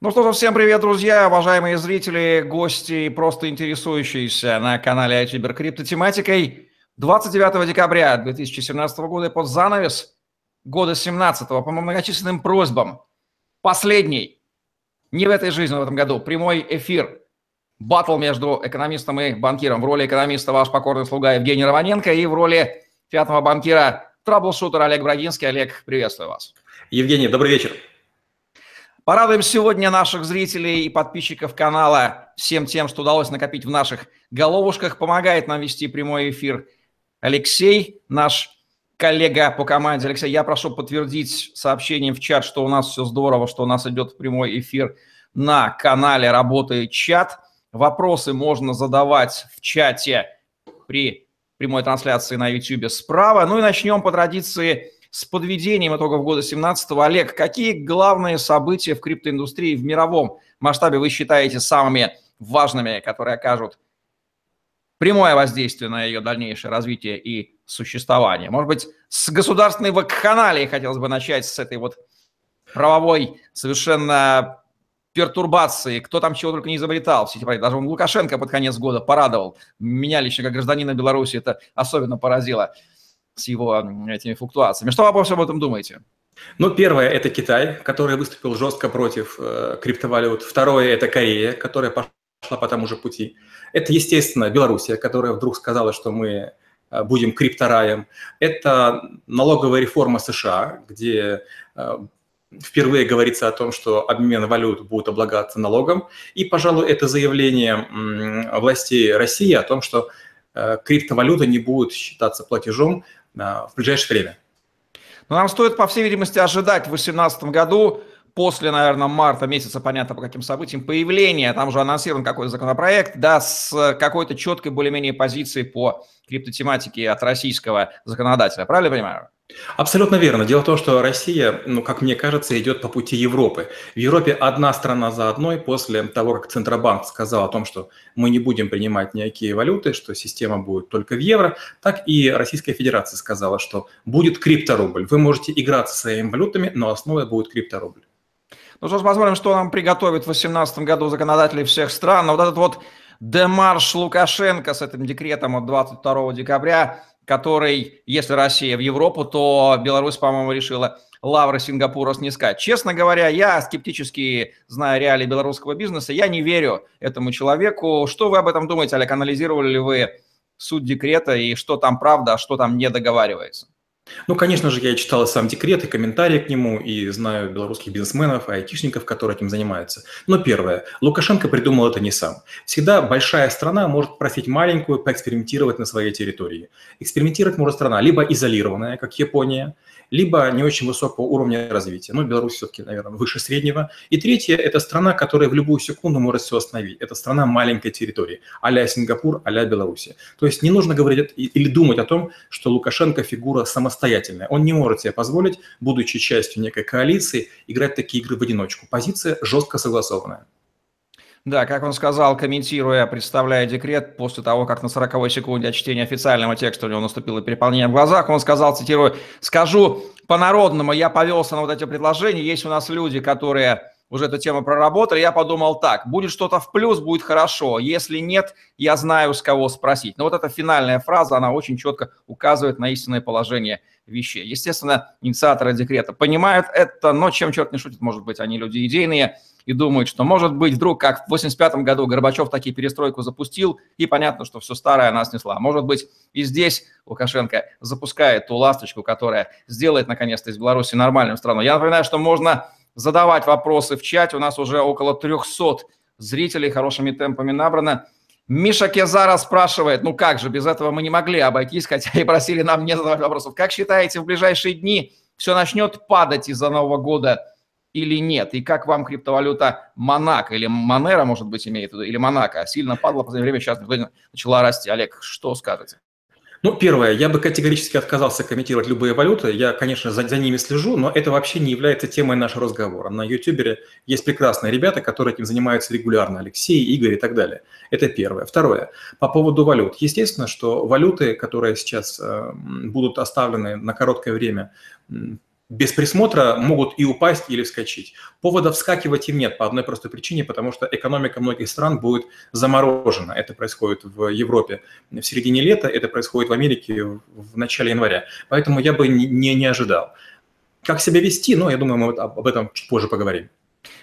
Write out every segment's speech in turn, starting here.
Ну что ж, всем привет, друзья, уважаемые зрители, гости и просто интересующиеся на канале iTuber криптотематикой. 29 декабря 2017 года под занавес года 17 по многочисленным просьбам. Последний, не в этой жизни, в этом году, прямой эфир. Батл между экономистом и банкиром. В роли экономиста ваш покорный слуга Евгений Романенко и в роли пятого банкира траблшутер Олег Брагинский. Олег, приветствую вас. Евгений, добрый вечер. Порадуем сегодня наших зрителей и подписчиков канала всем тем, что удалось накопить в наших головушках. Помогает нам вести прямой эфир Алексей, наш коллега по команде. Алексей, я прошу подтвердить сообщением в чат, что у нас все здорово, что у нас идет прямой эфир на канале «Работает чат». Вопросы можно задавать в чате при прямой трансляции на YouTube справа. Ну и начнем по традиции с подведением итогов года 2017 Олег, какие главные события в криптоиндустрии в мировом масштабе вы считаете самыми важными, которые окажут прямое воздействие на ее дальнейшее развитие и существование? Может быть, с государственной вакханалии хотелось бы начать с этой вот правовой совершенно пертурбации, кто там чего только не изобретал, эти проекты. Даже он Лукашенко под конец года порадовал. Меня лично, как гражданина Беларуси, это особенно поразило с его этими флуктуациями. Что вы обо всем этом думаете? Ну, первое – это Китай, который выступил жестко против э, криптовалют. Второе – это Корея, которая пошла по тому же пути. Это, естественно, Белоруссия, которая вдруг сказала, что мы э, будем криптораем. Это налоговая реформа США, где э, впервые говорится о том, что обмен валют будет облагаться налогом. И, пожалуй, это заявление властей России о том, что э, криптовалюта не будет считаться платежом в ближайшее время. Но нам стоит, по всей видимости, ожидать в 2018 году, после, наверное, марта месяца, понятно по каким событиям, появления, там уже анонсирован какой-то законопроект, да, с какой-то четкой более-менее позицией по криптотематике от российского законодателя. Правильно понимаю? Абсолютно верно. Дело в том, что Россия, ну, как мне кажется, идет по пути Европы. В Европе одна страна за одной после того, как Центробанк сказал о том, что мы не будем принимать никакие валюты, что система будет только в евро, так и Российская Федерация сказала, что будет крипторубль. Вы можете играться своими валютами, но основой будет крипторубль. Ну что ж, посмотрим, что нам приготовит в 2018 году законодатели всех стран. Вот этот вот демарш Лукашенко с этим декретом от 22 декабря который, если Россия в Европу, то Беларусь, по-моему, решила лавры Сингапура снискать. Честно говоря, я скептически знаю реалии белорусского бизнеса, я не верю этому человеку. Что вы об этом думаете, Олег? Анализировали ли вы суть декрета и что там правда, а что там не договаривается? Ну, конечно же, я читал сам декрет и комментарии к нему, и знаю белорусских бизнесменов айтишников, которые этим занимаются. Но первое, Лукашенко придумал это не сам. Всегда большая страна может просить маленькую поэкспериментировать на своей территории. Экспериментировать может страна либо изолированная, как Япония, либо не очень высокого уровня развития. Ну, Беларусь все-таки, наверное, выше среднего. И третье – это страна, которая в любую секунду может все остановить. Это страна маленькой территории, а-ля Сингапур, а-ля Беларусь. То есть не нужно говорить или думать о том, что Лукашенко фигура самостоятельная. Он не может себе позволить, будучи частью некой коалиции, играть такие игры в одиночку. Позиция жестко согласованная. Да, как он сказал, комментируя, представляя декрет, после того, как на 40 секунде от чтения официального текста у него наступило переполнение в глазах, он сказал, цитирую, «Скажу по-народному, я повелся на вот эти предложения, есть у нас люди, которые уже эту тему проработали, я подумал так, будет что-то в плюс, будет хорошо, если нет, я знаю, с кого спросить. Но вот эта финальная фраза, она очень четко указывает на истинное положение вещей. Естественно, инициаторы декрета понимают это, но чем черт не шутит, может быть, они люди идейные, и думают, что, может быть, вдруг, как в 85 году Горбачев таки перестройку запустил, и понятно, что все старое она снесла. Может быть, и здесь Лукашенко запускает ту ласточку, которая сделает, наконец-то, из Беларуси нормальную страну. Я напоминаю, что можно задавать вопросы в чате. У нас уже около 300 зрителей хорошими темпами набрано. Миша Кезара спрашивает, ну как же, без этого мы не могли обойтись, хотя и просили нам не задавать вопросов. Как считаете, в ближайшие дни все начнет падать из-за Нового года или нет? И как вам криптовалюта Монако или Монера, может быть, имеет в виду, или Монако? Сильно падала в последнее время, сейчас начала расти. Олег, что скажете? Ну, первое, я бы категорически отказался комментировать любые валюты. Я, конечно, за, за ними слежу, но это вообще не является темой нашего разговора. На Ютубере есть прекрасные ребята, которые этим занимаются регулярно. Алексей, Игорь и так далее. Это первое. Второе, по поводу валют. Естественно, что валюты, которые сейчас э, будут оставлены на короткое время без присмотра могут и упасть, или вскочить. Повода вскакивать им нет по одной простой причине, потому что экономика многих стран будет заморожена. Это происходит в Европе в середине лета, это происходит в Америке в начале января. Поэтому я бы не, не ожидал. Как себя вести, ну, я думаю, мы об этом чуть позже поговорим.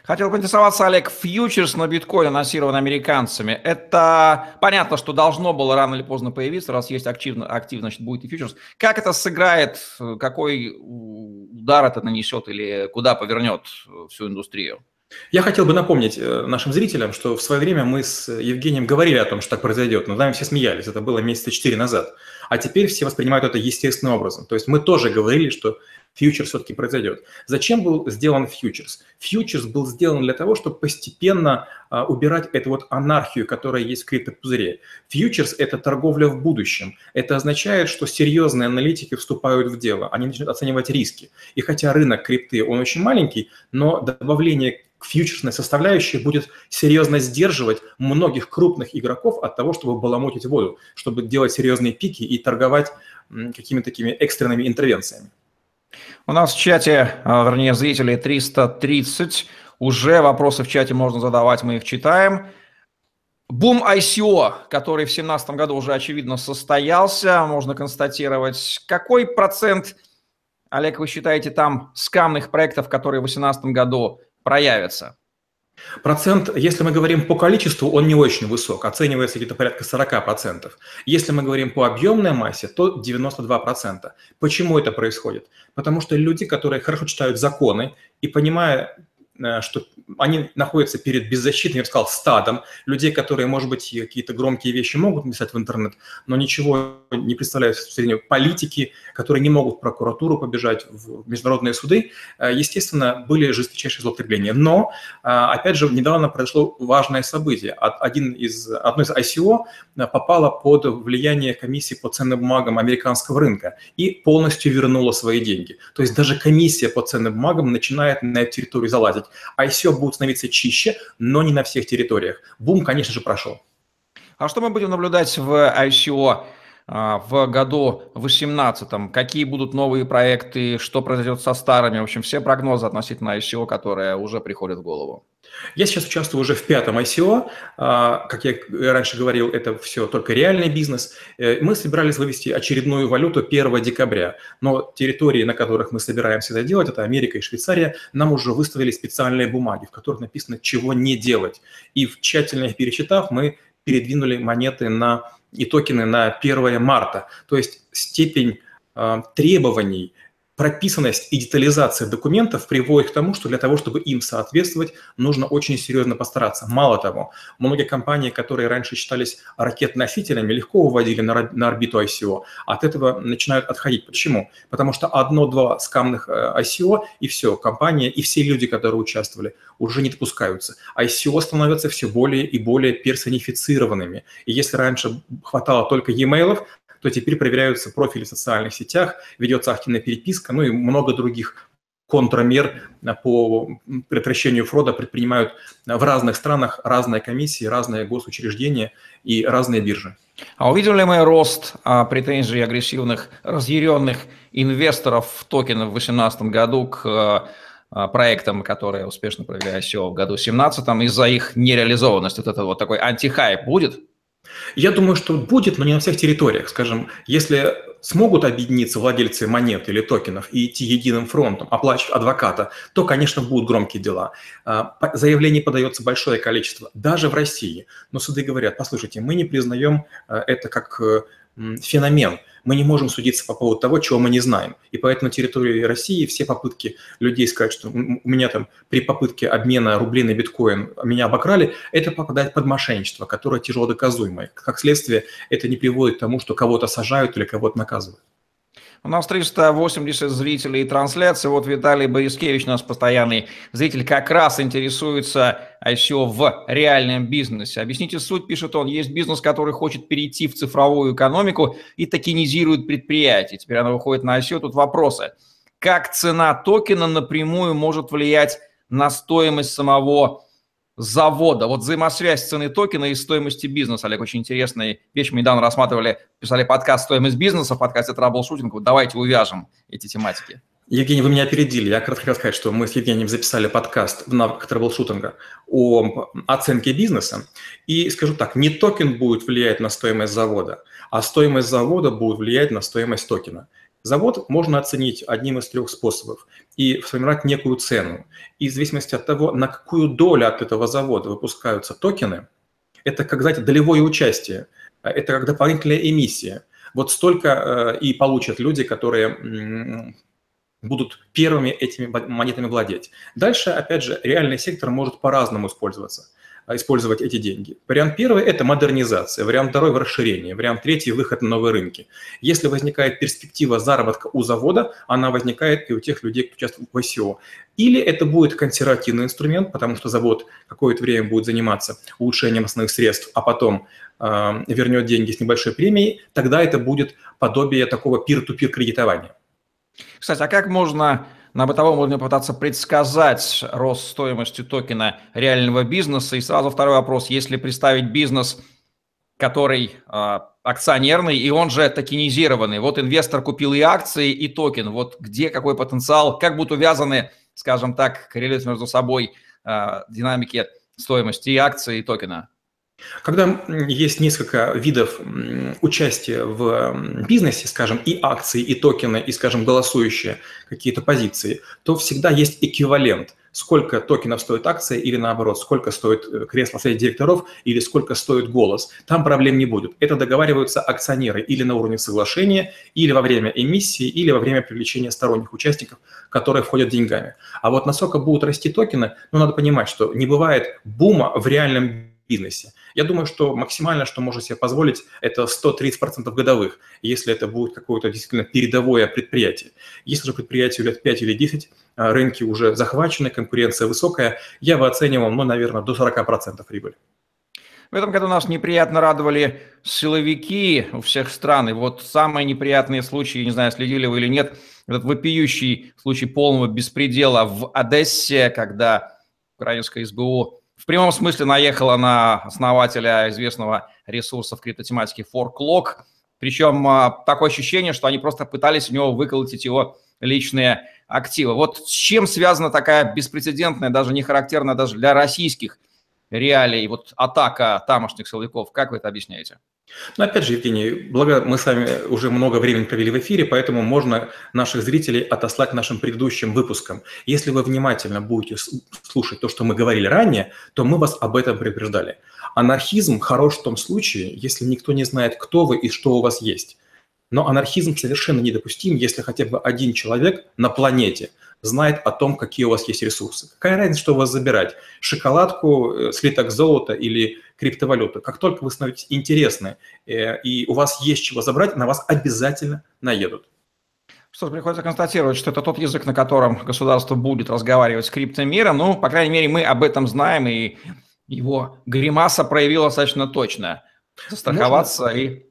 Хотел поинтересоваться, Олег, фьючерс на биткоин анонсирован американцами. Это понятно, что должно было рано или поздно появиться, раз есть активно, активно значит, будет и фьючерс. Как это сыграет, какой удар это нанесет или куда повернет всю индустрию? Я хотел бы напомнить э, нашим зрителям, что в свое время мы с Евгением говорили о том, что так произойдет, но нами все смеялись, это было месяца четыре назад. А теперь все воспринимают это естественным образом. То есть мы тоже говорили, что фьючерс все-таки произойдет. Зачем был сделан фьючерс? Фьючерс был сделан для того, чтобы постепенно а, убирать эту вот анархию, которая есть в криптопузыре. Фьючерс – это торговля в будущем. Это означает, что серьезные аналитики вступают в дело, они начинают оценивать риски. И хотя рынок крипты, он очень маленький, но добавление фьючерсной составляющей будет серьезно сдерживать многих крупных игроков от того, чтобы баламутить воду, чтобы делать серьезные пики и торговать какими-то такими экстренными интервенциями. У нас в чате, а, вернее, зрителей 330. Уже вопросы в чате можно задавать, мы их читаем. Бум ICO, который в 2017 году уже, очевидно, состоялся, можно констатировать. Какой процент, Олег, вы считаете, там скамных проектов, которые в 2018 году проявятся? Процент, если мы говорим по количеству, он не очень высок, оценивается где-то порядка 40%. Если мы говорим по объемной массе, то 92%. Почему это происходит? Потому что люди, которые хорошо читают законы и понимая что они находятся перед беззащитным, я бы сказал, стадом людей, которые, может быть, какие-то громкие вещи могут написать в интернет, но ничего не представляют в среднем политики, которые не могут в прокуратуру побежать, в международные суды. Э, естественно, были жесточайшие злоупотребления. Но, э, опять же, недавно произошло важное событие. Один из, одно из ICO попало под влияние комиссии по ценным бумагам американского рынка и полностью вернуло свои деньги. То есть даже комиссия по ценным бумагам начинает на эту территорию залазить. ICO будут становиться чище, но не на всех территориях. Бум, конечно же, прошел. А что мы будем наблюдать в ICO а, в году 2018? Какие будут новые проекты, что произойдет со старыми? В общем, все прогнозы относительно ICO, которые уже приходят в голову. Я сейчас участвую уже в пятом ICO. А, как я раньше говорил, это все только реальный бизнес. Э, мы собирались вывести очередную валюту 1 декабря, но территории, на которых мы собираемся это делать, это Америка и Швейцария, нам уже выставили специальные бумаги, в которых написано, чего не делать. И тщательно их пересчитав, мы передвинули монеты на, и токены на 1 марта. То есть степень э, требований прописанность и детализация документов приводит к тому, что для того, чтобы им соответствовать, нужно очень серьезно постараться. Мало того, многие компании, которые раньше считались ракет-носителями, легко выводили на, на орбиту ICO, от этого начинают отходить. Почему? Потому что одно-два скамных э, ICO, и все, компания и все люди, которые участвовали, уже не допускаются. ICO становятся все более и более персонифицированными. И если раньше хватало только e-mail, то теперь проверяются профили в социальных сетях, ведется активная переписка, ну и много других контрамер по предотвращению фрода предпринимают в разных странах разные комиссии, разные госучреждения и разные биржи. А увидели ли мы рост а, претензий агрессивных, разъяренных инвесторов в токены в 2018 году к а, проектам, которые успешно провели ICO в году 2017 из-за их нереализованности? Вот это вот такой антихайп будет? Я думаю, что будет, но не на всех территориях. Скажем, если смогут объединиться владельцы монет или токенов и идти единым фронтом, оплачивать адвоката, то, конечно, будут громкие дела. А, заявлений подается большое количество, даже в России. Но суды говорят, послушайте, мы не признаем э, это как э, феномен. Мы не можем судиться по поводу того, чего мы не знаем. И поэтому на территории России все попытки людей сказать, что у меня там при попытке обмена рублей на биткоин меня обокрали, это попадает под мошенничество, которое тяжело доказуемое. Как следствие, это не приводит к тому, что кого-то сажают или кого-то наказывают. У нас 380 зрителей трансляции. Вот Виталий Борискевич, наш постоянный зритель, как раз интересуется ICO в реальном бизнесе. Объясните суть, пишет он. Есть бизнес, который хочет перейти в цифровую экономику и токенизирует предприятие. Теперь оно выходит на ICO. Тут вопросы. Как цена токена напрямую может влиять на стоимость самого завода. Вот взаимосвязь цены токена и стоимости бизнеса. Олег, очень интересная вещь. Мы недавно рассматривали, писали подкаст «Стоимость бизнеса», в подкасте «Troubleshooting». Вот давайте увяжем эти тематики. Евгений, вы меня опередили. Я кратко хотел сказать, что мы с Евгением записали подкаст в навыках troubleshooting а о оценке бизнеса. И скажу так, не токен будет влиять на стоимость завода, а стоимость завода будет влиять на стоимость токена. Завод можно оценить одним из трех способов и сформировать некую цену. И в зависимости от того, на какую долю от этого завода выпускаются токены, это, как знаете, долевое участие, это как дополнительная эмиссия. Вот столько э, и получат люди, которые будут первыми этими монетами владеть. Дальше, опять же, реальный сектор может по-разному использоваться, а, использовать эти деньги. Вариант первый – это модернизация, вариант второй – расширение, вариант третий – выход на новые рынки. Если возникает перспектива заработка у завода, она возникает и у тех людей, кто участвует в ICO. Или это будет консервативный инструмент, потому что завод какое-то время будет заниматься улучшением основных средств, а потом э, вернет деньги с небольшой премией, тогда это будет подобие такого peer-to-peer кредитования. Кстати, а как можно на бытовом уровне пытаться предсказать рост стоимости токена реального бизнеса? И сразу второй вопрос. Если представить бизнес, который э, акционерный, и он же токенизированный, вот инвестор купил и акции, и токен, вот где какой потенциал, как будут увязаны, скажем так, коррелируют между собой э, динамики стоимости и акций, и токена? Когда есть несколько видов участия в бизнесе, скажем, и акции, и токены, и, скажем, голосующие какие-то позиции, то всегда есть эквивалент. Сколько токенов стоит акция или наоборот, сколько стоит э, кресло совета директоров или сколько стоит голос. Там проблем не будет. Это договариваются акционеры или на уровне соглашения, или во время эмиссии, или во время привлечения сторонних участников, которые входят деньгами. А вот насколько будут расти токены, ну, надо понимать, что не бывает бума в реальном бизнесе. Я думаю, что максимально, что можно себе позволить, это 130% годовых, если это будет какое-то действительно передовое предприятие. Если же предприятию лет 5 или 10, а, рынки уже захвачены, конкуренция высокая, я бы оценивал, ну, наверное, до 40% прибыли. В этом году нас неприятно радовали силовики у всех стран. И вот самые неприятные случаи, не знаю, следили вы или нет, этот вопиющий случай полного беспредела в Одессе, когда украинское СБУ в прямом смысле наехала на основателя известного ресурса в криптотематике ForkLock. Причем а, такое ощущение, что они просто пытались у него выколотить его личные активы. Вот с чем связана такая беспрецедентная, даже не характерная даже для российских реалий, вот атака тамошних силовиков? Как вы это объясняете? Но опять же, Евгений, благо мы с вами уже много времени провели в эфире, поэтому можно наших зрителей отослать к нашим предыдущим выпускам. Если вы внимательно будете слушать то, что мы говорили ранее, то мы вас об этом предупреждали. Анархизм хорош в том случае, если никто не знает, кто вы и что у вас есть. Но анархизм совершенно недопустим, если хотя бы один человек на планете знает о том, какие у вас есть ресурсы. Какая разница, что у вас забирать? Шоколадку, э, слиток золота или криптовалюту. Как только вы становитесь интересны э, и у вас есть чего забрать, на вас обязательно наедут. Что ж, приходится констатировать, что это тот язык, на котором государство будет разговаривать с криптомиром. Ну, по крайней мере, мы об этом знаем, и его гримаса проявила достаточно точно. Застраховаться Можно... и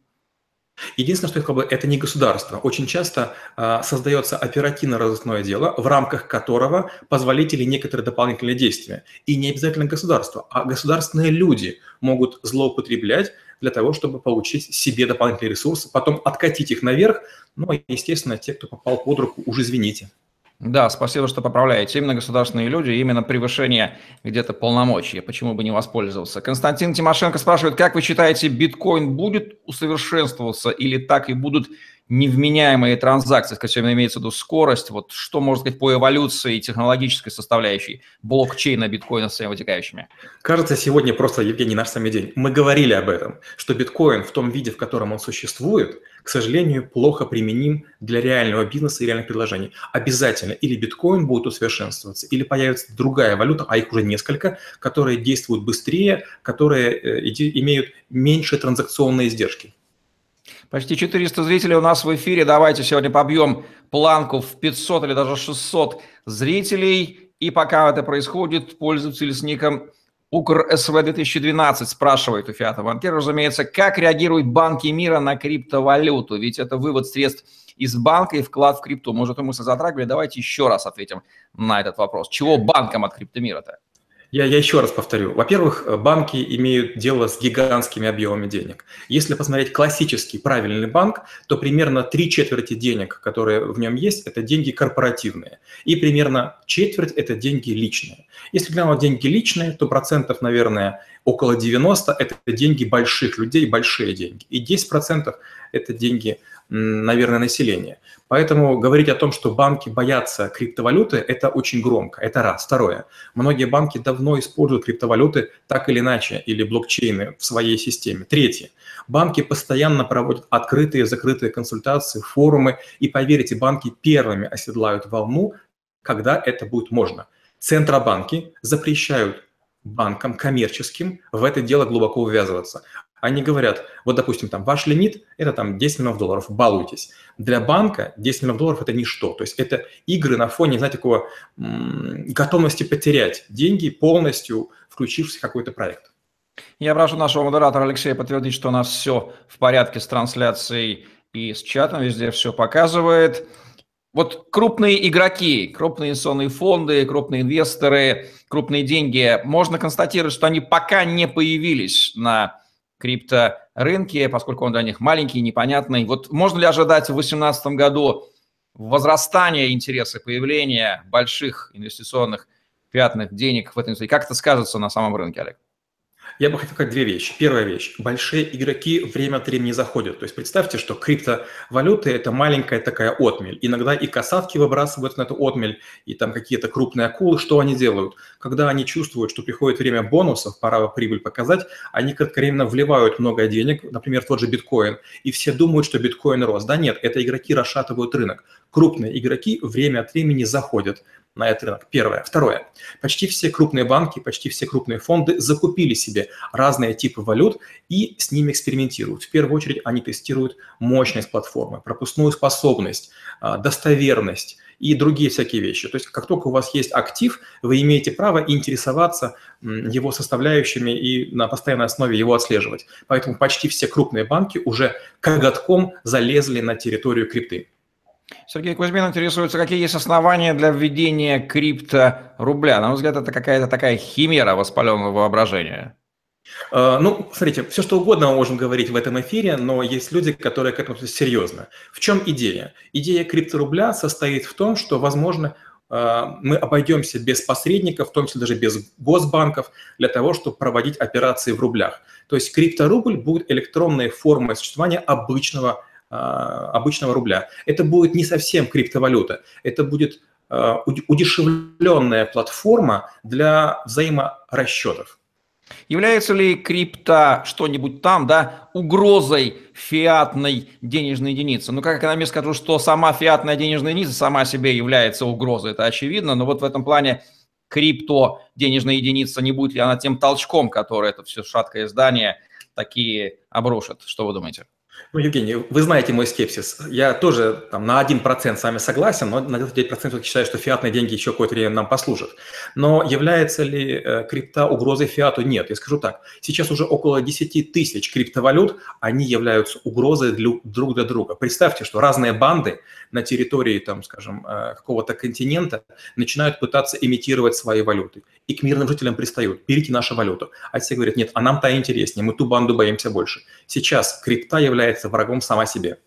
Единственное, что я сказал это не государство. Очень часто э, создается оперативно-розыскное дело, в рамках которого позволители некоторые дополнительные действия. И не обязательно государство, а государственные люди могут злоупотреблять для того, чтобы получить себе дополнительные ресурсы, потом откатить их наверх. Ну, естественно, те, кто попал под руку, уже извините. Да, спасибо, что поправляете. Именно государственные люди, именно превышение где-то полномочий. Почему бы не воспользоваться? Константин Тимошенко спрашивает, как вы считаете, биткоин будет усовершенствоваться или так и будут невменяемые транзакции, с которыми имеется в виду скорость, вот что можно сказать по эволюции технологической составляющей блокчейна биткоина с своими вытекающими? Кажется, сегодня просто, Евгений, наш самый день. Мы говорили об этом, что биткоин в том виде, в котором он существует, к сожалению, плохо применим для реального бизнеса и реальных предложений. Обязательно или биткоин будет усовершенствоваться, или появится другая валюта, а их уже несколько, которые действуют быстрее, которые э, имеют меньшие транзакционные издержки. Почти 400 зрителей у нас в эфире. Давайте сегодня побьем планку в 500 или даже 600 зрителей. И пока это происходит, пользователь с ником УКРСВ 2012 спрашивает у Фиата Банкира, разумеется, как реагируют банки мира на криптовалюту? Ведь это вывод средств из банка и вклад в крипту. Может, мы затрагивали. Давайте еще раз ответим на этот вопрос. Чего банкам от криптомира-то? Я, я еще раз повторю. Во-первых, банки имеют дело с гигантскими объемами денег. Если посмотреть классический правильный банк, то примерно три четверти денег, которые в нем есть, это деньги корпоративные. И примерно четверть – это деньги личные. Если глянуть деньги личные, то процентов, наверное, около 90 – это деньги больших людей, большие деньги. И 10 процентов – это деньги наверное, населения. Поэтому говорить о том, что банки боятся криптовалюты, это очень громко. Это раз. Второе. Многие банки давно используют криптовалюты так или иначе, или блокчейны в своей системе. Третье. Банки постоянно проводят открытые и закрытые консультации, форумы. И поверьте, банки первыми оседлают волну, когда это будет можно. Центробанки запрещают банкам коммерческим в это дело глубоко ввязываться. Они говорят, вот, допустим, там ваш лимит – это там 10 миллионов долларов, балуйтесь. Для банка 10 миллионов долларов – это ничто. То есть это игры на фоне, знаете, такого готовности потерять деньги, полностью включившись в какой-то проект. Я прошу нашего модератора Алексея подтвердить, что у нас все в порядке с трансляцией и с чатом, везде все показывает. Вот крупные игроки, крупные инвестиционные фонды, крупные инвесторы, крупные деньги, можно констатировать, что они пока не появились на крипторынке, поскольку он для них маленький, непонятный. Вот можно ли ожидать в 2018 году возрастания интереса, появления больших инвестиционных пятных денег в этой индустрии? Как это скажется на самом рынке, Олег? Я бы хотел сказать две вещи. Первая вещь. Большие игроки время от времени заходят. То есть представьте, что криптовалюты – это маленькая такая отмель. Иногда и касатки выбрасывают на эту отмель, и там какие-то крупные акулы. Что они делают? Когда они чувствуют, что приходит время бонусов, пора прибыль показать, они кратковременно вливают много денег, например, тот же биткоин, и все думают, что биткоин рос. Да нет, это игроки расшатывают рынок. Крупные игроки время от времени заходят на этот рынок. Первое. Второе. Почти все крупные банки, почти все крупные фонды закупили себе разные типы валют и с ними экспериментируют. В первую очередь они тестируют мощность платформы, пропускную способность, а, достоверность и другие всякие вещи. То есть как только у вас есть актив, вы имеете право интересоваться его составляющими и на постоянной основе его отслеживать. Поэтому почти все крупные банки уже коготком залезли на территорию крипты. Сергей Кузьмин интересуется, какие есть основания для введения крипторубля. На мой взгляд, это какая-то такая химера воспаленного воображения. А, ну, смотрите, все что угодно мы можем говорить в этом эфире, но есть люди, которые к этому серьезно. В чем идея? Идея крипторубля состоит в том, что, возможно, а, мы обойдемся без посредников, в том числе даже без госбанков, для того, чтобы проводить операции в рублях. То есть крипторубль будет электронной формой существования обычного а, обычного рубля. Это будет не совсем криптовалюта, это будет удешевленная платформа для взаиморасчетов. Является ли крипта что-нибудь там, да, угрозой фиатной денежной единицы? Ну, как экономист скажу, что сама фиатная денежная единица сама себе является угрозой, это очевидно, но вот в этом плане крипто денежная единица, не будет ли она тем толчком, который это все шаткое здание такие обрушит? Что вы думаете? Ну, Евгений, вы знаете мой скепсис. Я тоже там, на 1% с вами согласен, но на 99% считаю, что фиатные деньги еще какое-то время нам послужат. Но является ли э, крипта угрозой фиату? Нет. Я скажу так. Сейчас уже около 10 тысяч криптовалют, они являются угрозой для, друг для друга. Представьте, что разные банды на территории, там, скажем, э, какого-то континента начинают пытаться имитировать свои валюты. И к мирным жителям пристают. Берите нашу валюту. А те говорят, нет, а нам та интереснее, мы ту банду боимся больше. Сейчас крипта является врагом сама себе.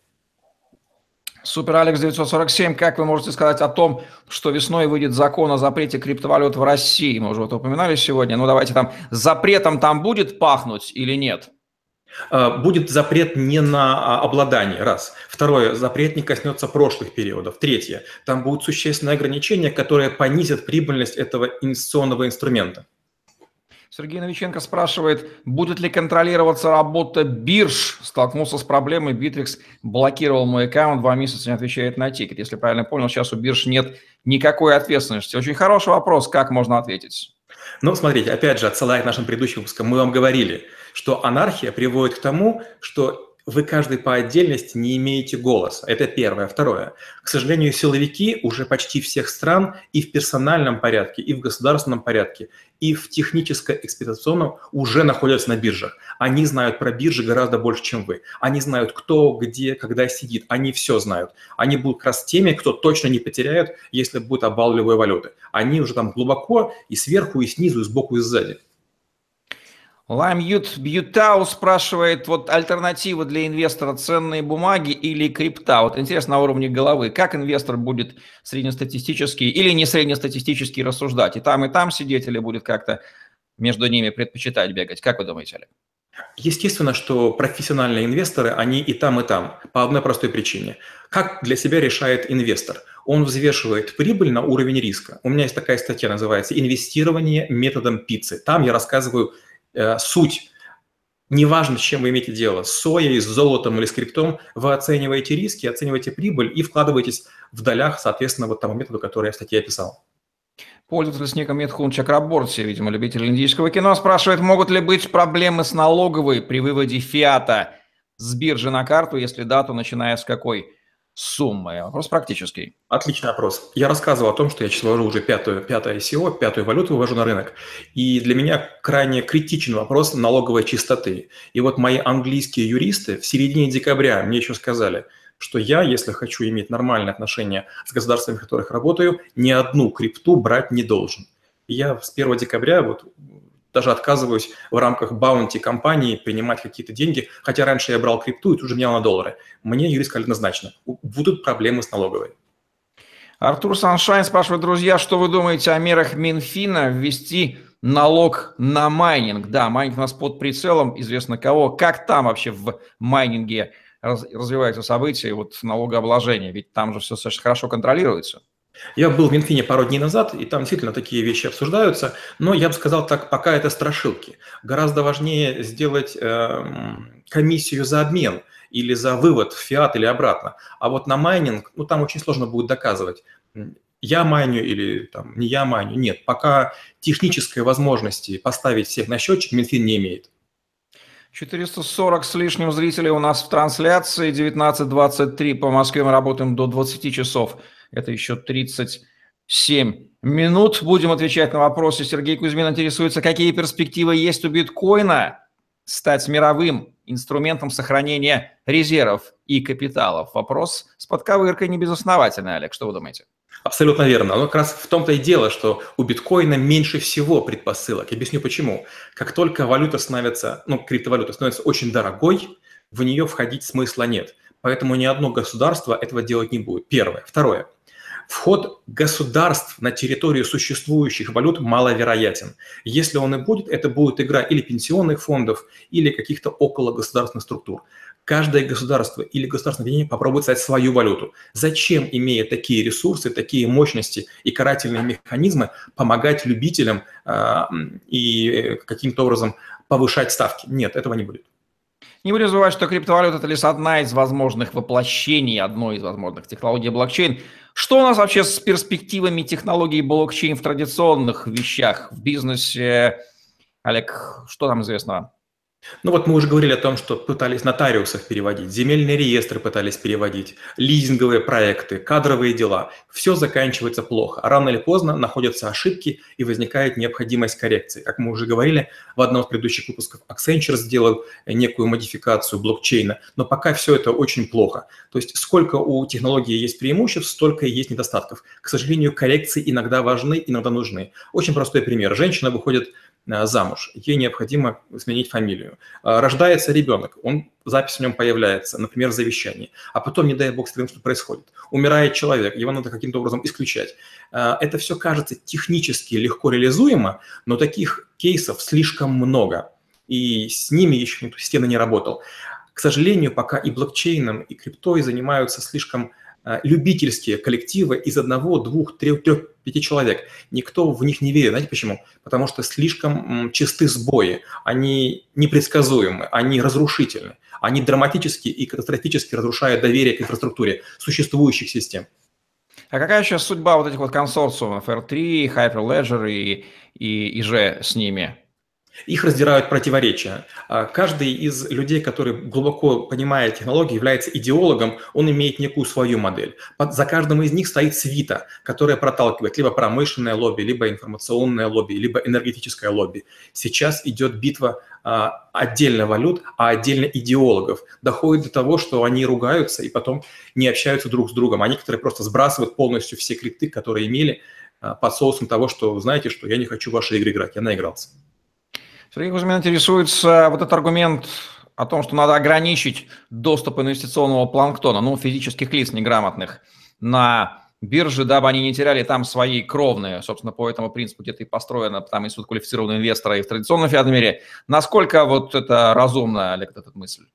Супер Алекс 947, как вы можете сказать о том, что весной выйдет закон о запрете криптовалют в России? Мы уже вот упоминали сегодня. Ну давайте там, запретом там будет пахнуть или нет? А, будет запрет не на обладание, раз. Второе, запрет не коснется прошлых периодов. Третье, там будут существенные ограничения, которые понизят прибыльность этого инвестиционного инструмента. Сергей Новиченко спрашивает, будет ли контролироваться работа бирж? Столкнулся с проблемой, Bittrex блокировал мой аккаунт, два месяца не отвечает на тикет. Если правильно понял, сейчас у бирж нет никакой ответственности. Очень хороший вопрос, как можно ответить? Ну, смотрите, опять же, отсылая к нашим предыдущим выпускам, мы вам говорили, что анархия приводит к тому, что вы каждый по отдельности не имеете голоса. Это первое. Второе. К сожалению, силовики уже почти всех стран и в персональном порядке, и в государственном порядке, и в техническо-эксплуатационном уже находятся на биржах. Они знают про биржи гораздо больше, чем вы. Они знают, кто, где, когда сидит. Они все знают. Они будут как раз теми, кто точно не потеряют, если будет обвал любой валюты. Они уже там глубоко и сверху, и снизу, и сбоку, и сзади. Ламьют Бьютау спрашивает, вот альтернатива для инвестора ценные бумаги или крипта? Вот интересно на уровне головы, как инвестор будет среднестатистический или не среднестатистический рассуждать? И там, и там сидеть или будет как-то между ними предпочитать бегать? Как вы думаете, Олег? Естественно, что профессиональные инвесторы, они и там, и там, по одной простой причине. Как для себя решает инвестор? Он взвешивает прибыль на уровень риска. У меня есть такая статья, называется «Инвестирование методом пиццы». Там я рассказываю Э, суть. Неважно, с чем вы имеете дело, с соей, с золотом или с криптом, вы оцениваете риски, оцениваете прибыль и вкладываетесь в долях, соответственно, вот тому методу, который я в статье описал. Пользователь с ником Медхун Чакраборти, видимо, любитель индийского кино, спрашивает, могут ли быть проблемы с налоговой при выводе фиата с биржи на карту, если дату начиная с какой? Суммы? Вопрос практический. Отличный вопрос. Я рассказывал о том, что я сейчас вывожу уже пятую, пятое ICO, пятую валюту вывожу на рынок. И для меня крайне критичен вопрос налоговой чистоты. И вот мои английские юристы в середине декабря мне еще сказали, что я, если хочу иметь нормальные отношения с государствами, в которых работаю, ни одну крипту брать не должен. Я с 1 декабря вот даже отказываюсь в рамках bounty кампании принимать какие-то деньги, хотя раньше я брал крипту и тут же менял на доллары. Мне юрист сказали однозначно, будут проблемы с налоговой. Артур Sunshine спрашивает, друзья, что вы думаете о мерах Минфина ввести налог на майнинг? Да, майнинг у нас под прицелом, известно кого. Как там вообще в майнинге развиваются события, вот налогообложение? Ведь там же все хорошо контролируется. Я был в Минфине пару дней назад, и там действительно такие вещи обсуждаются, но я бы сказал так, пока это страшилки. Гораздо важнее сделать э, комиссию за обмен или за вывод в фиат или обратно. А вот на майнинг, ну там очень сложно будет доказывать, я майню или там, не я майню. Нет, пока технической возможности поставить всех на счетчик Минфин не имеет. 440 с лишним зрителей у нас в трансляции, 19.23 по Москве мы работаем до 20 часов. Это еще 37 минут. Будем отвечать на вопросы. Сергей Кузьмин интересуется, какие перспективы есть у биткоина стать мировым инструментом сохранения резервов и капиталов. Вопрос с подковыркой не безосновательный, Олег. Что вы думаете? Абсолютно верно. Но как раз в том-то и дело, что у биткоина меньше всего предпосылок. Объясню почему. Как только валюта становится, ну, криптовалюта становится очень дорогой, в нее входить смысла нет. Поэтому ни одно государство этого делать не будет. Первое. Второе. Вход государств на территорию существующих валют маловероятен. Если он и будет, это будет игра или пенсионных фондов, или каких-то около государственных структур. Каждое государство или государственное объединение попробует создать свою валюту. Зачем, имея такие ресурсы, такие мощности и карательные механизмы, помогать любителям э, и каким-то образом повышать ставки? Нет, этого не будет. Не будем забывать, что криптовалюта – это лишь одна из возможных воплощений одной из возможных технологий блокчейн. Что у нас вообще с перспективами технологий блокчейн в традиционных вещах, в бизнесе? Олег, что там известно? Ну вот мы уже говорили о том, что пытались нотариусов переводить, земельные реестры пытались переводить, лизинговые проекты, кадровые дела. Все заканчивается плохо. Рано или поздно находятся ошибки и возникает необходимость коррекции. Как мы уже говорили, в одном из предыдущих выпусков Accenture сделал некую модификацию блокчейна, но пока все это очень плохо. То есть сколько у технологии есть преимуществ, столько и есть недостатков. К сожалению, коррекции иногда важны, иногда нужны. Очень простой пример. Женщина выходит замуж, ей необходимо сменить фамилию. Э, рождается ребенок, он, запись в нем появляется, например, в завещании, а потом, не дай бог, с что происходит. Умирает человек, его надо каким-то образом исключать. Э, это все кажется технически легко реализуемо, но таких кейсов слишком много, и с ними еще никто системно не работал. К сожалению, пока и блокчейном, и криптой занимаются слишком Э, любительские коллективы из одного, двух, трех, трех, пяти человек. Никто в них не верит. Знаете почему? Потому что слишком чисты сбои, они непредсказуемы, они разрушительны, они драматически и катастрофически разрушают доверие к инфраструктуре существующих систем. А какая сейчас судьба вот этих вот консорциумов R3, Hyperledger и, и, и же с ними? Их раздирают противоречия. А каждый из людей, который глубоко понимает технологии, является идеологом, он имеет некую свою модель. За каждым из них стоит свита, которая проталкивает либо промышленное лобби, либо информационное лобби, либо энергетическое лобби. Сейчас идет битва а, отдельно валют, а отдельно идеологов. Доходит до того, что они ругаются и потом не общаются друг с другом, а некоторые просто сбрасывают полностью все крипты, которые имели, а, под соусом того, что, знаете, что я не хочу в ваши игры играть, я наигрался. Сергей Кузьмин интересуется вот этот аргумент о том, что надо ограничить доступ инвестиционного планктона, ну, физических лиц неграмотных, на биржи, дабы они не теряли там свои кровные. Собственно, по этому принципу где-то и построено там институт квалифицированного инвестора и в традиционном фиатном мире. Насколько вот это разумно, Олег, эта мысль?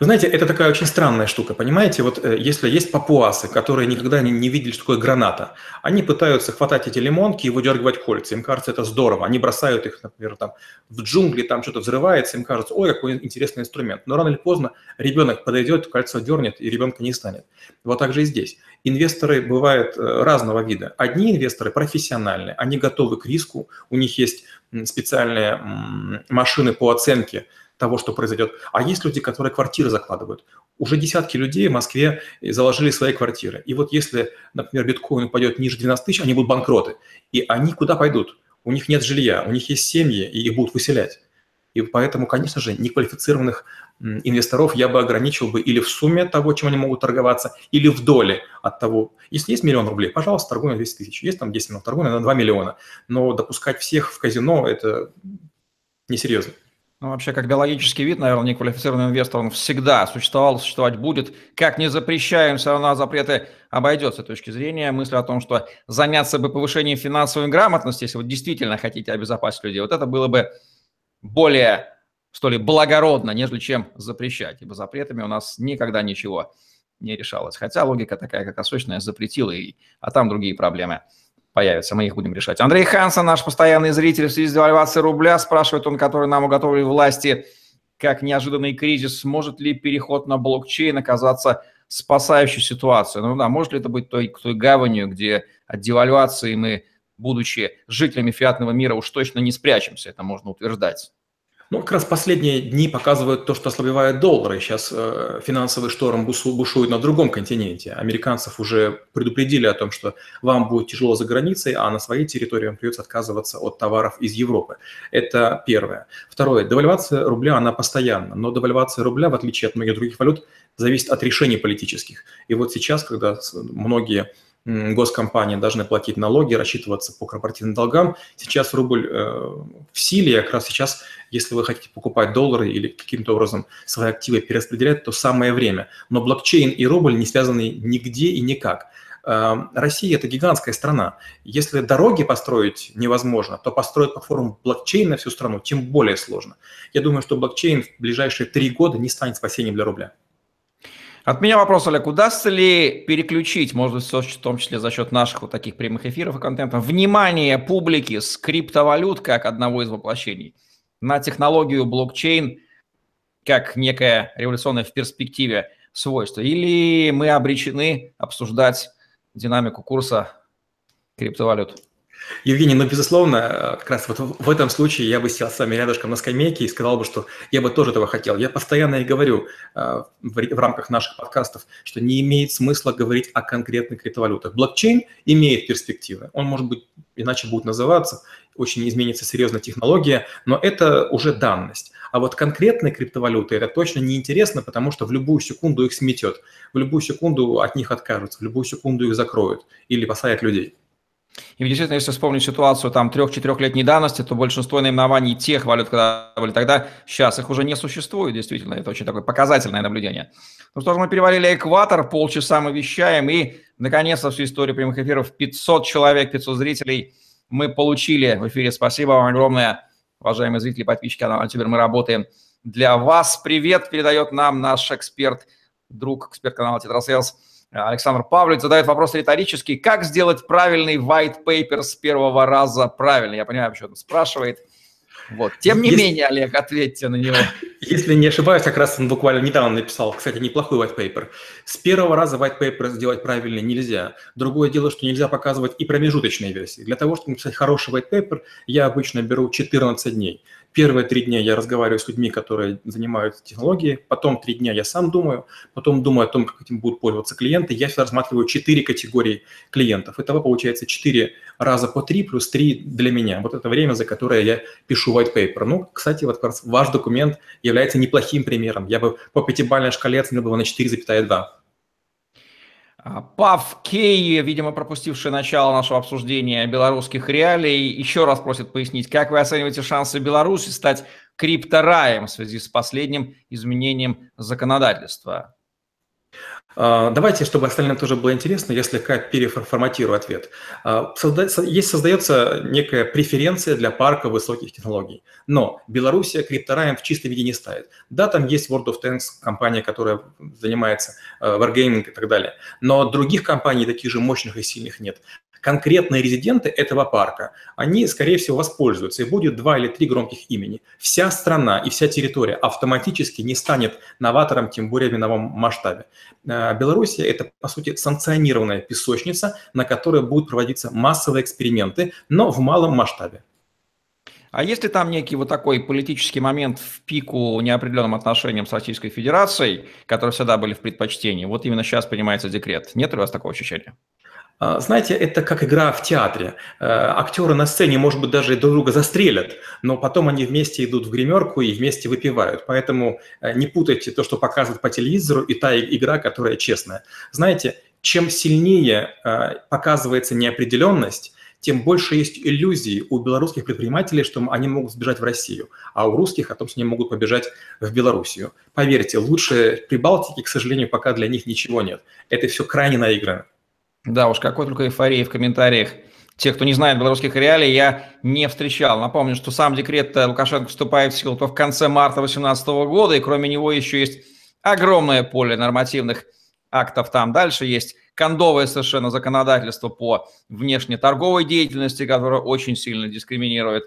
Вы знаете, это такая очень странная штука, понимаете? Вот э, если есть папуасы, которые никогда не, не видели, что такое граната, они пытаются хватать эти лимонки и выдергивать кольца. Им кажется, это здорово. Они бросают их, например, там в джунгли, там что-то взрывается, им кажется, ой, какой интересный инструмент. Но рано или поздно ребенок подойдет, кольцо дернет, и ребенка не станет. Вот так же и здесь. Инвесторы бывают э, разного вида. Одни инвесторы профессиональные, они готовы к риску, у них есть специальные машины по оценке – того, что произойдет. А есть люди, которые квартиры закладывают. Уже десятки людей в Москве заложили свои квартиры. И вот если, например, биткоин упадет ниже 12 тысяч, они будут банкроты. И они куда пойдут? У них нет жилья, у них есть семьи, и их будут выселять. И поэтому, конечно же, неквалифицированных инвесторов я бы ограничил бы или в сумме того, чем они могут торговаться, или в доле от того. Если есть миллион рублей, пожалуйста, торгуй на 200 тысяч. Есть там 10 миллионов, торгуй на 2 миллиона. Но допускать всех в казино – это несерьезно. Ну, вообще, как биологический вид, наверное, неквалифицированный инвестор, он всегда существовал, существовать будет. Как не запрещаем, все равно запреты обойдется с точки зрения мысли о том, что заняться бы повышением финансовой грамотности, если вы действительно хотите обезопасить людей, вот это было бы более, что ли, благородно, нежели чем запрещать. Ибо запретами у нас никогда ничего не решалось. Хотя логика такая, как осочная, запретила, и, а там другие проблемы появятся, мы их будем решать. Андрей Хансон, наш постоянный зритель в связи с девальвацией рубля, спрашивает он, который нам уготовили власти, как неожиданный кризис, может ли переход на блокчейн оказаться спасающей ситуацией? Ну да, может ли это быть той, той гаванью, где от девальвации мы, будучи жителями фиатного мира, уж точно не спрячемся, это можно утверждать. Ну, как раз последние дни показывают то, что ослабевает доллар, и сейчас э, финансовый шторм бушует на другом континенте. Американцев уже предупредили о том, что вам будет тяжело за границей, а на своей территории вам придется отказываться от товаров из Европы. Это первое. Второе. Девальвация рубля, она постоянна, но девальвация рубля, в отличие от многих других валют, зависит от решений политических. И вот сейчас, когда многие госкомпании должны платить налоги, рассчитываться по корпоративным долгам. Сейчас рубль э, в силе, как раз сейчас, если вы хотите покупать доллары или каким-то образом свои активы перераспределять, то самое время. Но блокчейн и рубль не связаны нигде и никак. Э, Россия – это гигантская страна. Если дороги построить невозможно, то построить платформу на всю страну тем более сложно. Я думаю, что блокчейн в ближайшие три года не станет спасением для рубля. От меня вопрос, Олег, удастся ли переключить, может быть, в том числе за счет наших вот таких прямых эфиров и контента, внимание публики с криптовалют как одного из воплощений на технологию блокчейн как некое революционное в перспективе свойство? Или мы обречены обсуждать динамику курса криптовалют? Евгений, ну, безусловно, как раз вот в этом случае я бы сел с вами рядышком на скамейке и сказал бы, что я бы тоже этого хотел. Я постоянно и говорю э, в рамках наших подкастов, что не имеет смысла говорить о конкретных криптовалютах. Блокчейн имеет перспективы. Он, может быть, иначе будет называться, очень изменится серьезно технология, но это уже данность. А вот конкретные криптовалюты это точно неинтересно, потому что в любую секунду их сметет, в любую секунду от них откажутся, в любую секунду их закроют или посадят людей. И действительно, если вспомнить ситуацию там трех-четырехлетней давности, то большинство наименований тех валют, когда были тогда, сейчас их уже не существует, действительно. Это очень такое показательное наблюдение. Ну что ж, мы перевалили экватор, полчаса мы вещаем, и, наконец-то, всю историю прямых эфиров 500 человек, 500 зрителей мы получили в эфире. Спасибо вам огромное, уважаемые зрители, подписчики канала Ютубер. Мы работаем для вас. Привет передает нам наш эксперт, друг, эксперт канала Тетрасейлс. Александр Павлович задает вопрос риторический. Как сделать правильный white paper с первого раза правильно? Я понимаю, почему он спрашивает. Вот. Тем не Если... менее, Олег, ответьте на него. Если не ошибаюсь, как раз он буквально недавно написал, кстати, неплохой white paper. С первого раза white paper сделать правильно нельзя. Другое дело, что нельзя показывать и промежуточные версии. Для того, чтобы написать хороший white paper, я обычно беру 14 дней. Первые три дня я разговариваю с людьми, которые занимаются технологией, потом три дня я сам думаю, потом думаю о том, как этим будут пользоваться клиенты. Я всегда рассматриваю четыре категории клиентов. Итого получается четыре раза по три плюс три для меня. Вот это время, за которое я пишу white paper. Ну, кстати, вот ваш документ является неплохим примером. Я бы по пятибалльной шкале оценил бы его на 4,2. А, Пав Кей, видимо, пропустивший начало нашего обсуждения белорусских реалий, еще раз просит пояснить, как вы оцениваете шансы Беларуси стать криптораем в связи с последним изменением законодательства? А, давайте, чтобы остальным тоже было интересно, я слегка переформатирую ответ. А, есть, создается некая преференция для парка высоких технологий, но Белоруссия криптораем в чистом виде не ставит. Да, там есть World of Tanks, компания, которая занимается а, wargaming и так далее, но других компаний таких же мощных и сильных нет конкретные резиденты этого парка, они, скорее всего, воспользуются, и будет два или три громких имени. Вся страна и вся территория автоматически не станет новатором, тем более в мировом масштабе. Э, Белоруссия – это, по сути, санкционированная песочница, на которой будут проводиться массовые эксперименты, но в малом масштабе. А есть ли там некий вот такой политический момент в пику неопределенным отношениям с Российской Федерацией, которые всегда были в предпочтении? Вот именно сейчас принимается декрет. Нет ли у вас такого ощущения? А, знаете, это как игра в театре. Э, актеры на сцене, может быть, даже друг друга застрелят, но потом они вместе идут в гримерку и вместе выпивают. Поэтому э, не путайте то, что показывают по телевизору, и та игра, которая честная. Знаете, чем сильнее э, показывается неопределенность, тем больше есть иллюзий у белорусских предпринимателей, что они могут сбежать в Россию, а у русских о том, что они могут побежать в Белоруссию. Поверьте, лучше Прибалтики, к сожалению, пока для них ничего нет. Это все крайне наиграно. Да уж, какой только эйфории в комментариях. Те, кто не знает белорусских реалий, я не встречал. Напомню, что сам декрет Лукашенко вступает в силу только в конце марта 2018 года, и кроме него еще есть огромное поле нормативных актов там. Дальше есть кондовое совершенно законодательство по внешнеторговой деятельности, которое очень сильно дискриминирует.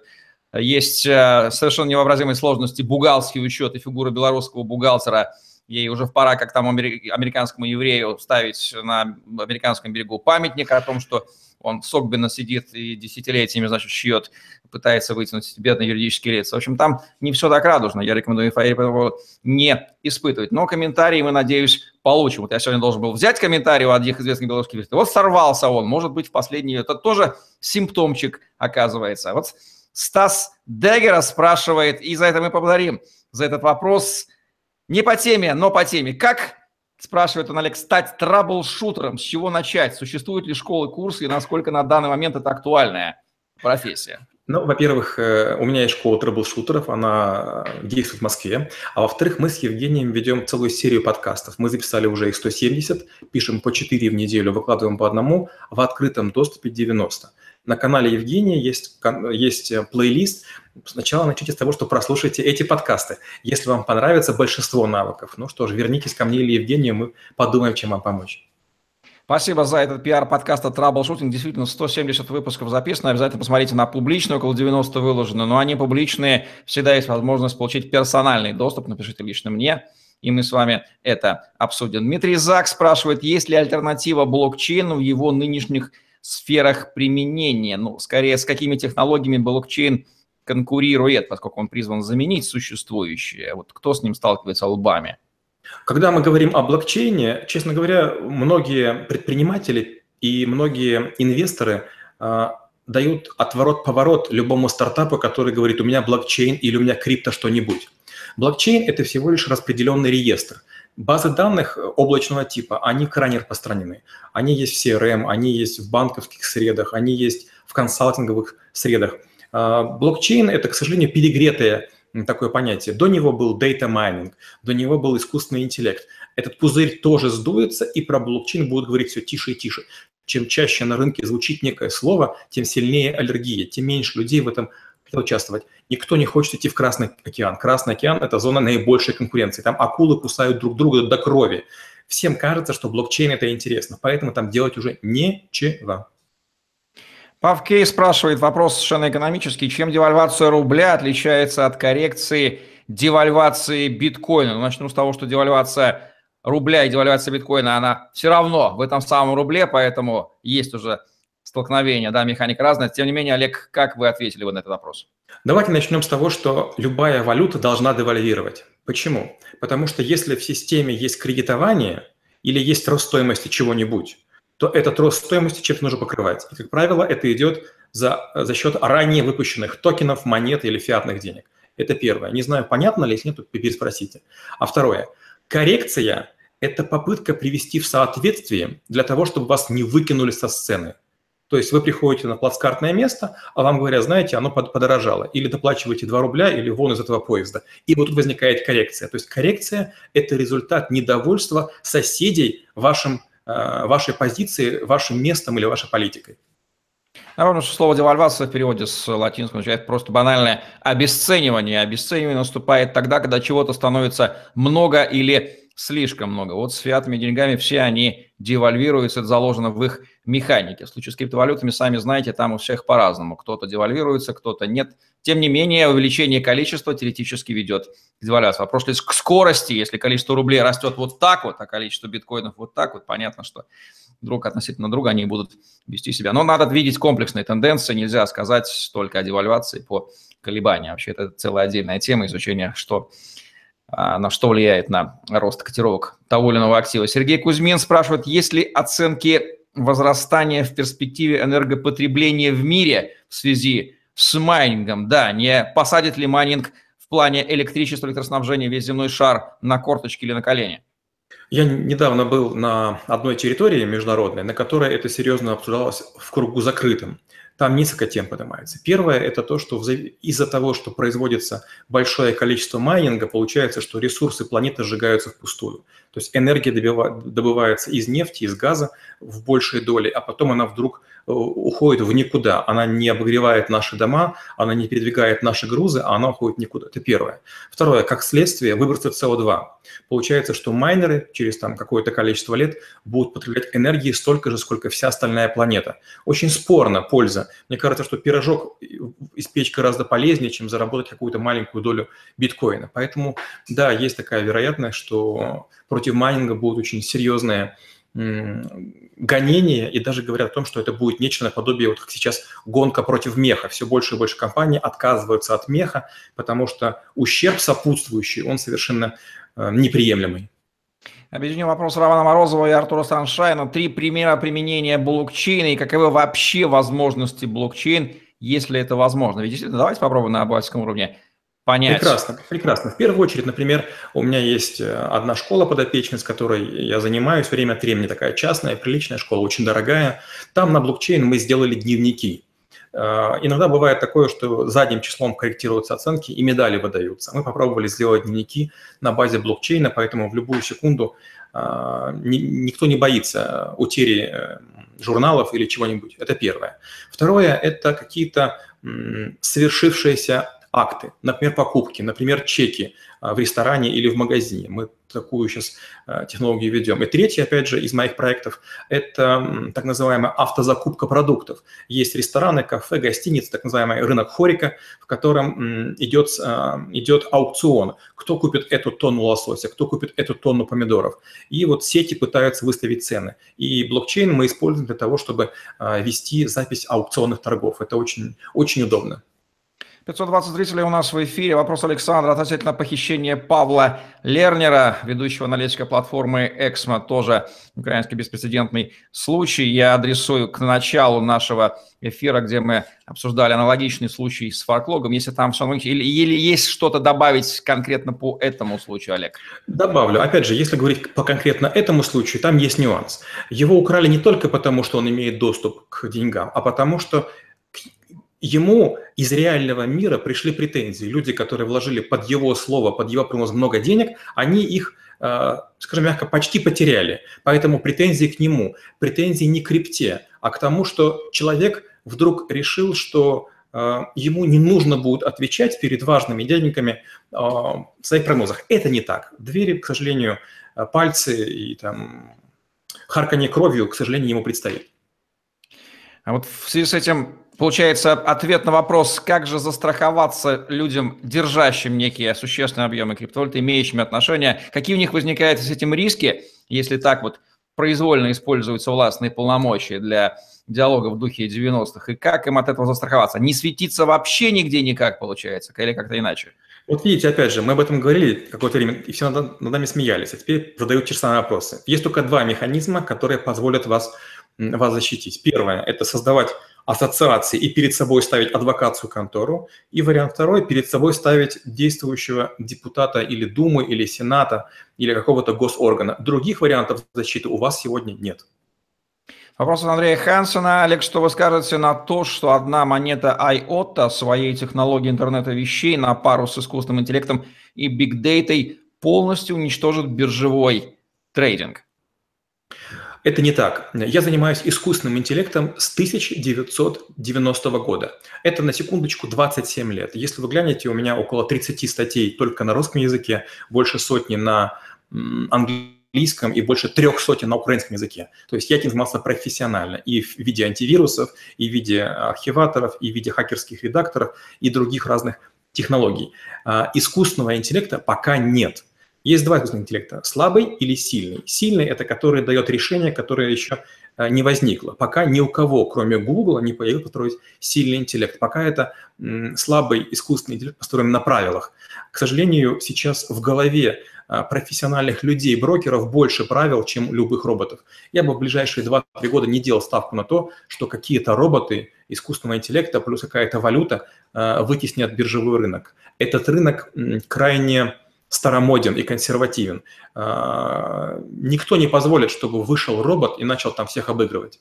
Есть э, совершенно невообразимые сложности бухгалтерский учет и фигура белорусского бухгалтера – Ей уже пора, как там американскому еврею, ставить на американском берегу памятник о том, что он в Согбина сидит и десятилетиями, значит, шьет, пытается вытянуть бедные юридические лица. В общем, там не все так радужно. Я рекомендую Фаире не испытывать. Но комментарии мы, надеюсь, получим. Вот я сегодня должен был взять комментарий у одних известных белорусских юристов. Вот сорвался он. Может быть, в последний... Это тоже симптомчик, оказывается. Вот Стас Дегера спрашивает, и за это мы поблагодарим, за этот вопрос – не по теме, но по теме. Как, спрашивает он Олег, стать траблшутером? С чего начать? Существуют ли школы, курсы и насколько на данный момент это актуальная профессия? Ну, во-первых, э, у меня есть школа трэблшутеров, она действует в Москве. А во-вторых, мы с Евгением ведем целую серию подкастов. Мы записали уже их 170, пишем по 4 в неделю, выкладываем по одному, в открытом доступе 90. На канале Евгения есть, есть э, плейлист. Сначала начните с того, что прослушайте эти подкасты. Если вам понравится большинство навыков, ну что ж, вернитесь ко мне или Евгению, мы подумаем, чем вам помочь. Спасибо за этот пиар подкаста Troubleshooting. Действительно, 170 выпусков записано. Обязательно посмотрите на публичные, около 90 выложено. Но они публичные. Всегда есть возможность получить персональный доступ. Напишите лично мне, и мы с вами это обсудим. Дмитрий Зак спрашивает, есть ли альтернатива блокчейну в его нынешних сферах применения. Ну, скорее, с какими технологиями блокчейн конкурирует, поскольку он призван заменить существующее. Вот кто с ним сталкивается лбами? Когда мы говорим о блокчейне, честно говоря, многие предприниматели и многие инвесторы а, дают отворот-поворот любому стартапу, который говорит, у меня блокчейн или у меня крипто что-нибудь. Блокчейн – это всего лишь распределенный реестр – Базы данных облачного типа, они крайне распространены. Они есть в CRM, они есть в банковских средах, они есть в консалтинговых средах. А, блокчейн – это, к сожалению, перегретое такое понятие. До него был data mining, до него был искусственный интеллект. Этот пузырь тоже сдуется, и про блокчейн будут говорить все тише и тише. Чем чаще на рынке звучит некое слово, тем сильнее аллергия, тем меньше людей в этом участвовать. Никто не хочет идти в Красный океан. Красный океан – это зона наибольшей конкуренции. Там акулы кусают друг друга до крови. Всем кажется, что блокчейн – это интересно, поэтому там делать уже нечего. Павкей спрашивает вопрос совершенно экономический. Чем девальвация рубля отличается от коррекции девальвации биткоина? Ну, начну с того, что девальвация рубля и девальвация биткоина, она все равно в этом самом рубле, поэтому есть уже столкновения, да, механика разная. Тем не менее, Олег, как вы ответили вы на этот вопрос? Давайте начнем с того, что любая валюта должна девальвировать. Почему? Потому что если в системе есть кредитование или есть рост стоимости чего-нибудь, то этот рост стоимости чем-то нужно покрывать. И, как правило, это идет за, за счет ранее выпущенных токенов, монет или фиатных денег. Это первое. Не знаю, понятно ли, если нет, то переспросите. А второе. Коррекция – это попытка привести в соответствие для того, чтобы вас не выкинули со сцены. То есть вы приходите на плацкартное место, а вам говорят, знаете, оно подорожало. Или доплачиваете 2 рубля, или вон из этого поезда. И вот тут возникает коррекция. То есть коррекция – это результат недовольства соседей вашим, э, вашей позиции, вашим местом или вашей политикой. Напомню, что слово девальвация в переводе с латинского означает просто банальное обесценивание. Обесценивание наступает тогда, когда чего-то становится много или слишком много. Вот с фиатными деньгами все они девальвируются, это заложено в их механике. В случае с криптовалютами, сами знаете, там у всех по-разному. Кто-то девальвируется, кто-то нет. Тем не менее, увеличение количества теоретически ведет к девальвации. Вопрос лишь к скорости. Если количество рублей растет вот так вот, а количество биткоинов вот так вот, понятно, что друг относительно друга они будут вести себя. Но надо видеть комплексные тенденции. Нельзя сказать только о девальвации по колебаниям. Вообще это целая отдельная тема изучения, что а, на что влияет на рост котировок того или иного актива. Сергей Кузьмин спрашивает, есть ли оценки возрастания в перспективе энергопотребления в мире в связи с майнингом? Да, не посадит ли майнинг в плане электричества, электроснабжения весь земной шар на корточки или на колени? Я недавно был на одной территории международной, на которой это серьезно обсуждалось в кругу закрытым там несколько тем поднимается. Первое – это то, что из-за того, что производится большое количество майнинга, получается, что ресурсы планеты сжигаются впустую. То есть энергия добывается из нефти, из газа в большей доле, а потом она вдруг Э, уходит в никуда. Она не обогревает наши дома, она не передвигает наши грузы, а она уходит никуда. Это первое. Второе, как следствие, выбросы СО2. Получается, что майнеры через там какое-то количество лет будут потреблять энергии столько же, сколько вся остальная планета. Очень спорно польза. Мне кажется, что пирожок испечь гораздо полезнее, чем заработать какую-то маленькую долю биткоина. Поэтому, да, есть такая вероятность, что против майнинга будут очень серьезные гонения и даже говорят о том, что это будет нечто наподобие, вот как сейчас гонка против меха. Все больше и больше компаний отказываются от меха, потому что ущерб сопутствующий, он совершенно э, неприемлемый. Объединю вопрос Романа Морозова и Артура Саншайна. Три примера применения блокчейна и каковы вообще возможности блокчейн, если это возможно. Ведь действительно, давайте попробуем на обывательском уровне понять. Прекрасно, прекрасно. В первую очередь, например, у меня есть э, одна школа подопечная, с которой я занимаюсь время от времени, такая частная, приличная школа, очень дорогая. Там на блокчейн мы сделали дневники. Э, иногда бывает такое, что задним числом корректируются оценки и медали выдаются. Мы попробовали сделать дневники на базе блокчейна, поэтому в любую секунду э, никто не боится утери журналов или чего-нибудь. Это первое. Второе – это какие-то совершившиеся акты, например, покупки, например, чеки а, в ресторане или в магазине. Мы такую сейчас а, технологию ведем. И третье, опять же, из моих проектов – это так называемая автозакупка продуктов. Есть рестораны, кафе, гостиницы, так называемый рынок хорика, в котором идет, а, идет аукцион. Кто купит эту тонну лосося, кто купит эту тонну помидоров. И вот сети пытаются выставить цены. И блокчейн мы используем для того, чтобы вести запись аукционных торгов. Это очень, очень удобно. 520 зрителей у нас в эфире. Вопрос Александра относительно похищения Павла Лернера, ведущего аналитика платформы Эксмо, тоже украинский беспрецедентный случай. Я адресую к началу нашего эфира, где мы обсуждали аналогичный случай с фарклогом. Если там все или, или есть что-то добавить конкретно по этому случаю, Олег? Добавлю. Опять же, если говорить по конкретно этому случаю, там есть нюанс. Его украли не только потому, что он имеет доступ к деньгам, а потому что ему из реального мира пришли претензии. Люди, которые вложили под его слово, под его прогноз много денег, они их, э, скажем мягко, почти потеряли. Поэтому претензии к нему, претензии не к крипте, а к тому, что человек вдруг решил, что э, ему не нужно будет отвечать перед важными дяденьками э, в своих прогнозах. Это не так. Двери, к сожалению, пальцы и там харканье кровью, к сожалению, ему предстоит. А вот в связи с этим Получается, ответ на вопрос, как же застраховаться людям, держащим некие существенные объемы криптовалюты, имеющими отношения, какие у них возникают с этим риски, если так вот произвольно используются властные полномочия для диалога в духе 90-х, и как им от этого застраховаться? Не светиться вообще нигде никак, получается, или как-то иначе? Вот видите, опять же, мы об этом говорили какое-то время, и все над, над нами смеялись, а теперь задают те же самые вопросы. Есть только два механизма, которые позволят вас, вас защитить. Первое – это создавать ассоциации и перед собой ставить адвокатскую контору. И вариант второй – перед собой ставить действующего депутата или Думы, или Сената, или какого-то госоргана. Других вариантов защиты у вас сегодня нет. Вопрос от Андрея Хансена. Олег, что вы скажете на то, что одна монета IOTA своей технологии интернета вещей на пару с искусственным интеллектом и бигдейтой полностью уничтожит биржевой трейдинг? Это не так. Я занимаюсь искусственным интеллектом с 1990 года. Это на секундочку 27 лет. Если вы глянете, у меня около 30 статей только на русском языке, больше сотни на английском и больше трех сотен на украинском языке. То есть я этим занимался профессионально и в виде антивирусов, и в виде архиваторов, и в виде хакерских редакторов и других разных технологий. А, искусственного интеллекта пока нет. Есть два искусственных интеллекта – слабый или сильный. Сильный – это который дает решение, которое еще а, не возникло. Пока ни у кого, кроме Google, не появился построить сильный интеллект. Пока это слабый искусственный интеллект, построен на правилах. К сожалению, сейчас в голове а, профессиональных людей, брокеров больше правил, чем любых роботов. Я бы в ближайшие 2-3 года не делал ставку на то, что какие-то роботы искусственного интеллекта плюс какая-то валюта а, вытеснят биржевой рынок. Этот рынок крайне старомоден и консервативен. А, никто не позволит, чтобы вышел робот и начал там всех обыгрывать.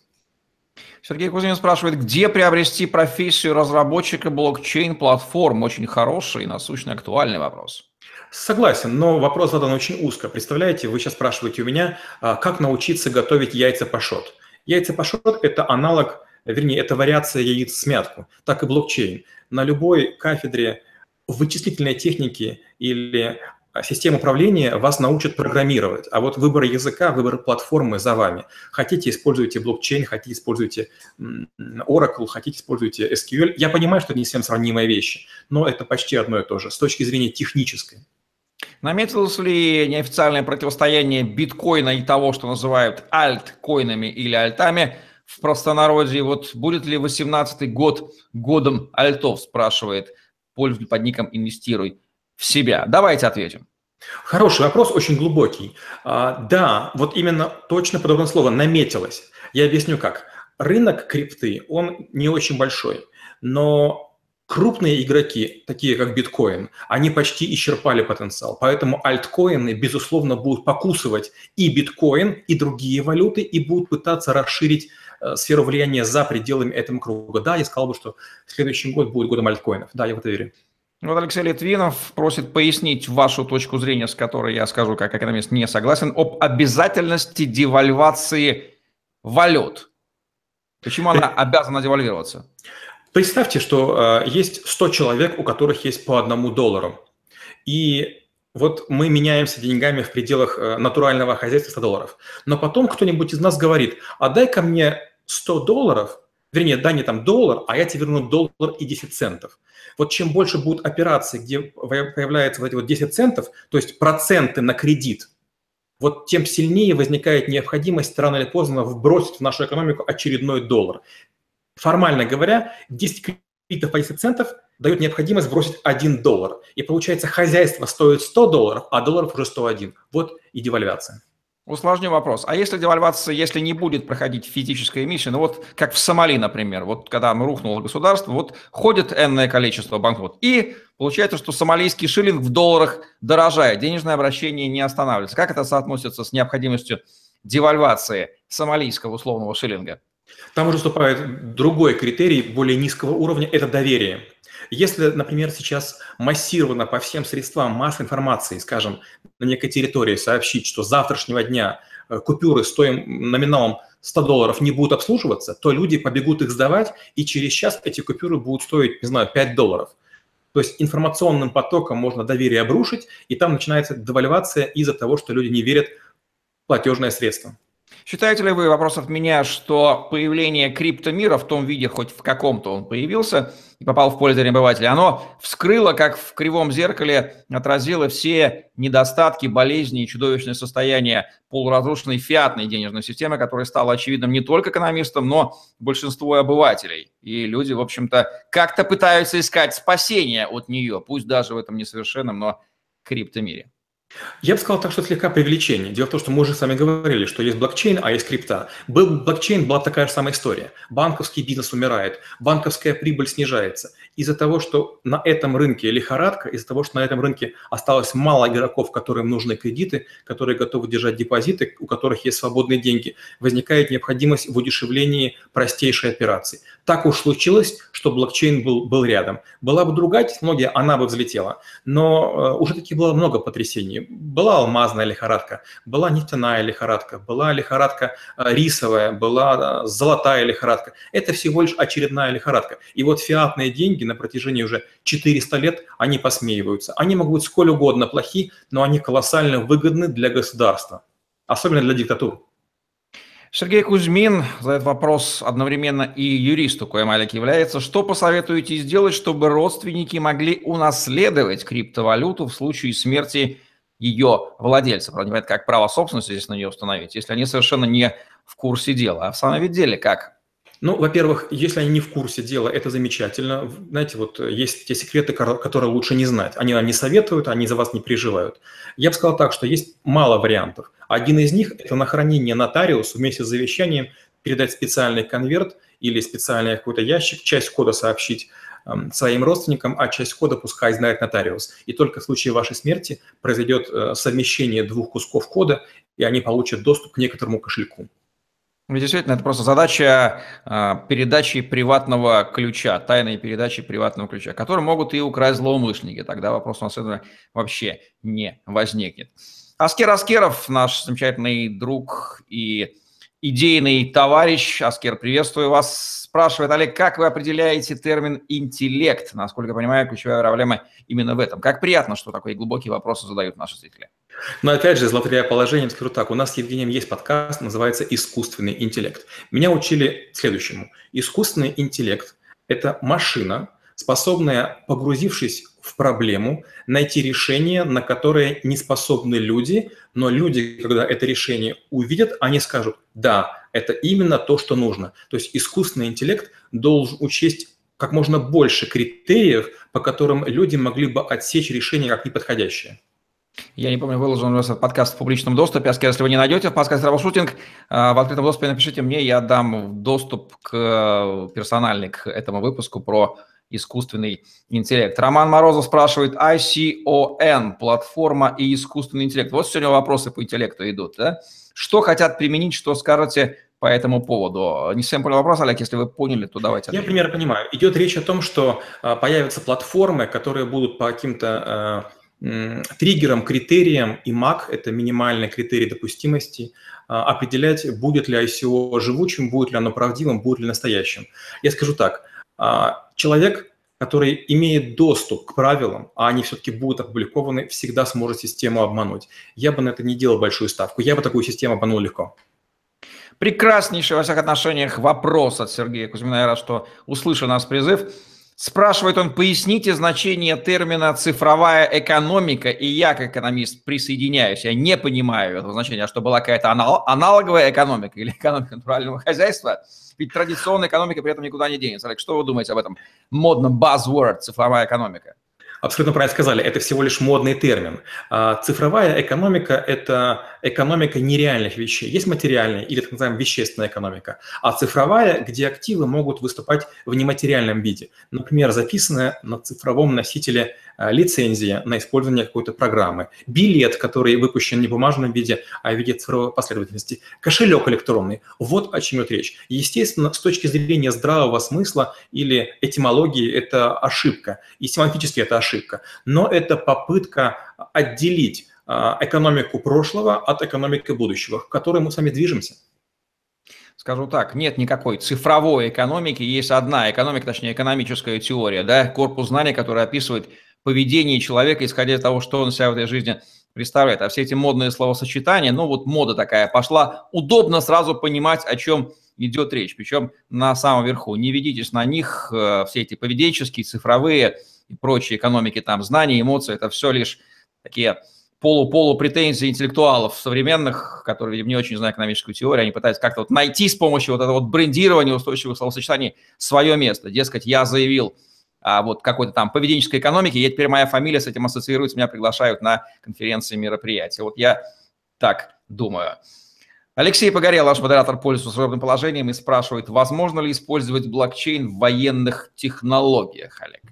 Сергей Кузьмин спрашивает, где приобрести профессию разработчика блокчейн-платформ? Очень хороший и насущный актуальный вопрос. Согласен, но вопрос задан очень узко. Представляете, вы сейчас спрашиваете у меня, а, как научиться готовить яйца пашот. Яйца пашот – это аналог, вернее, это вариация яиц смятку, так и блокчейн. На любой кафедре вычислительной техники или а, систем управления вас научат программировать, а вот выбор языка, выбор платформы за вами. Хотите, используйте блокчейн, хотите, используйте Oracle, хотите, используйте SQL. Я понимаю, что это не совсем сравнимые вещи, но это почти одно и то же с точки зрения технической. Наметилось ли неофициальное противостояние биткоина и того, что называют альткоинами или альтами в простонародье? Вот будет ли 18-й год годом альтов, спрашивает пользователь под ником «Инвестируй в себя». Давайте ответим. Хороший вопрос, очень глубокий. А, да, вот именно точно подобное слово «наметилось». Я объясню как. Рынок крипты, он не очень большой, но крупные игроки, такие как биткоин, они почти исчерпали потенциал. Поэтому альткоины, безусловно, будут покусывать и биткоин, и другие валюты, и будут пытаться расширить э, сферу влияния за пределами этого круга. Да, я сказал бы, что следующий год будет годом альткоинов. Да, я в это верю. Вот Алексей Литвинов просит пояснить вашу точку зрения, с которой я скажу, как экономист не согласен, об обязательности девальвации валют. Почему она э, обязана девальвироваться? Представьте, что э, есть 100 человек, у которых есть по одному доллару. И вот мы меняемся деньгами в пределах э, натурального хозяйства 100 долларов. Но потом кто-нибудь из нас говорит, а дай-ка мне 100 долларов, вернее, дай мне там доллар, а я тебе верну доллар и 10 центов. Вот чем больше будут операций, где появляются вот эти вот 10 центов, то есть проценты на кредит, вот тем сильнее возникает необходимость рано или поздно вбросить в нашу экономику очередной доллар. Формально говоря, 10 кредитов по 10 центов дают необходимость бросить 1 доллар. И получается, хозяйство стоит 100 долларов, а долларов уже 101. Вот и девальвация. Усложню вопрос. А если девальвация, если не будет проходить физическая эмиссия, ну вот как в Сомали, например, вот когда рухнуло государство, вот ходит энное количество банкнот, и получается, что сомалийский шиллинг в долларах дорожает, денежное обращение не останавливается. Как это соотносится с необходимостью девальвации сомалийского условного шиллинга? Там уже вступает другой критерий более низкого уровня – это доверие. Если, например, сейчас массированно по всем средствам массовой информации, скажем, на некой территории сообщить, что с завтрашнего дня э, купюры стоим номиналом 100 долларов не будут обслуживаться, то люди побегут их сдавать, и через час эти купюры будут стоить, не знаю, 5 долларов. То есть информационным потоком можно доверие обрушить, и там начинается девальвация из-за того, что люди не верят в платежное средство. Считаете ли вы, вопрос от меня, что появление криптомира в том виде, хоть в каком-то он появился и попал в поле зрения обывателя, оно вскрыло, как в кривом зеркале, отразило все недостатки, болезни и чудовищное состояние полуразрушенной фиатной денежной системы, которая стала очевидным не только экономистам, но большинству обывателей. И люди, в общем-то, как-то пытаются искать спасение от нее, пусть даже в этом несовершенном, но криптомире. Я бы сказал так, что слегка привлечение. Дело в том, что мы уже с вами говорили, что есть блокчейн, а есть крипта. Был блокчейн, была такая же самая история. Банковский бизнес умирает, банковская прибыль снижается. Из-за того, что на этом рынке лихорадка, из-за того, что на этом рынке осталось мало игроков, которым нужны кредиты, которые готовы держать депозиты, у которых есть свободные деньги, возникает необходимость в удешевлении простейшей операции. Так уж случилось, что блокчейн был, был рядом. Была бы другая технология, она бы взлетела. Но э, уже таки было много потрясений была алмазная лихорадка, была нефтяная лихорадка, была лихорадка э, рисовая, была золотая лихорадка. Это всего лишь очередная лихорадка. И вот фиатные деньги на протяжении уже 400 лет, они посмеиваются. Они могут быть сколь угодно плохи, но они колоссально выгодны для государства, особенно для диктатур. Сергей Кузьмин задает вопрос одновременно и юристу, коим Алик является. Что посоветуете сделать, чтобы родственники могли унаследовать криптовалюту в случае смерти ее владельца. Правда, не понятно, как право собственности здесь на нее установить, если они совершенно не в курсе дела. А в самом деле как? Ну, во-первых, если они не в курсе дела, это замечательно. Знаете, вот есть те секреты, которые лучше не знать. Они нам не советуют, они за вас не переживают. Я бы сказал так, что есть мало вариантов. Один из них – это на хранение нотариусу вместе с завещанием передать специальный конверт или специальный какой-то ящик, часть кода сообщить своим родственникам, а часть кода пускай знает нотариус. И только в случае вашей смерти произойдет э, совмещение двух кусков кода, и они получат доступ к некоторому кошельку. Ну, действительно, это просто задача э, передачи приватного ключа, тайной передачи приватного ключа, который могут и украсть злоумышленники. Тогда вопрос у нас вообще не возникнет. Аскер Аскеров, наш замечательный друг и идейный товарищ. Аскер, приветствую вас. Спрашивает Олег, как вы определяете термин «интеллект»? Насколько я понимаю, ключевая проблема именно в этом. Как приятно, что такие глубокие вопросы задают наши зрители. Но опять же, злоупотребляя положением, скажу так, у нас с Евгением есть подкаст, называется «Искусственный интеллект». Меня учили следующему. Искусственный интеллект – это машина, способная, погрузившись в проблему, найти решение, на которое не способны люди, но люди, когда это решение увидят, они скажут, да, это именно то, что нужно. То есть искусственный интеллект должен учесть как можно больше критериев, по которым люди могли бы отсечь решение как неподходящее. Я не помню, выложен у вас этот подкаст в публичном доступе. Если вы не найдете в подкасте «Травошутинг», в открытом доступе напишите мне, я дам доступ к э, персональный к этому выпуску про искусственный интеллект. Роман Морозов спрашивает, ICON, платформа и искусственный интеллект. Вот сегодня вопросы по интеллекту идут. Да? Что хотят применить, что скажете по этому поводу? Не совсем понял вопрос, Олег, если вы поняли, то давайте. Я примерно понимаю. Идет речь о том, что а, появятся платформы, которые будут по каким-то а, триггерам, критериям, и МАК – это минимальный критерий допустимости, а, определять, будет ли ICO живучим, будет ли оно правдивым, будет ли настоящим. Я скажу так – человек, который имеет доступ к правилам, а они все-таки будут опубликованы, всегда сможет систему обмануть. Я бы на это не делал большую ставку. Я бы такую систему обманул легко. Прекраснейший во всех отношениях вопрос от Сергея Кузьмина. Я рад, что услышал нас призыв. Спрашивает он, поясните значение термина «цифровая экономика», и я, как экономист, присоединяюсь. Я не понимаю этого значения, а что была какая-то аналоговая экономика или экономика натурального хозяйства – ведь традиционная экономика при этом никуда не денется. Олег, что вы думаете об этом модном buzzword «цифровая экономика»? Абсолютно правильно сказали, это всего лишь модный термин. А цифровая экономика – это экономика нереальных вещей. Есть материальная или так называемая вещественная экономика, а цифровая, где активы могут выступать в нематериальном виде. Например, записанная на цифровом носителе лицензия на использование какой-то программы, билет, который выпущен не в бумажном виде, а в виде цифровой последовательности, кошелек электронный. Вот о чем идет речь. Естественно, с точки зрения здравого смысла или этимологии это ошибка, и семантически это ошибка, но это попытка отделить а, экономику прошлого от экономики будущего, к которой мы с вами движемся. Скажу так, нет никакой цифровой экономики, есть одна экономика, точнее экономическая теория, да, корпус знаний, который описывает поведение человека, исходя из того, что он себя в этой жизни представляет. А все эти модные словосочетания, ну вот мода такая пошла, удобно сразу понимать, о чем идет речь, причем на самом верху. Не ведитесь на них, э, все эти поведенческие, цифровые и прочие экономики, там, знания, эмоции, это все лишь такие полу-полу претензии интеллектуалов современных, которые, видимо, не очень знают экономическую теорию, они пытаются как-то вот найти с помощью вот этого вот брендирования устойчивых словосочетаний свое место. Дескать, я заявил а, вот какой-то там поведенческой экономики, и теперь моя фамилия с этим ассоциируется, меня приглашают на конференции, мероприятия. Вот я так думаю. Алексей Погорел, наш модератор, пользуется служебным положением и спрашивает, возможно ли использовать блокчейн в военных технологиях, Олег?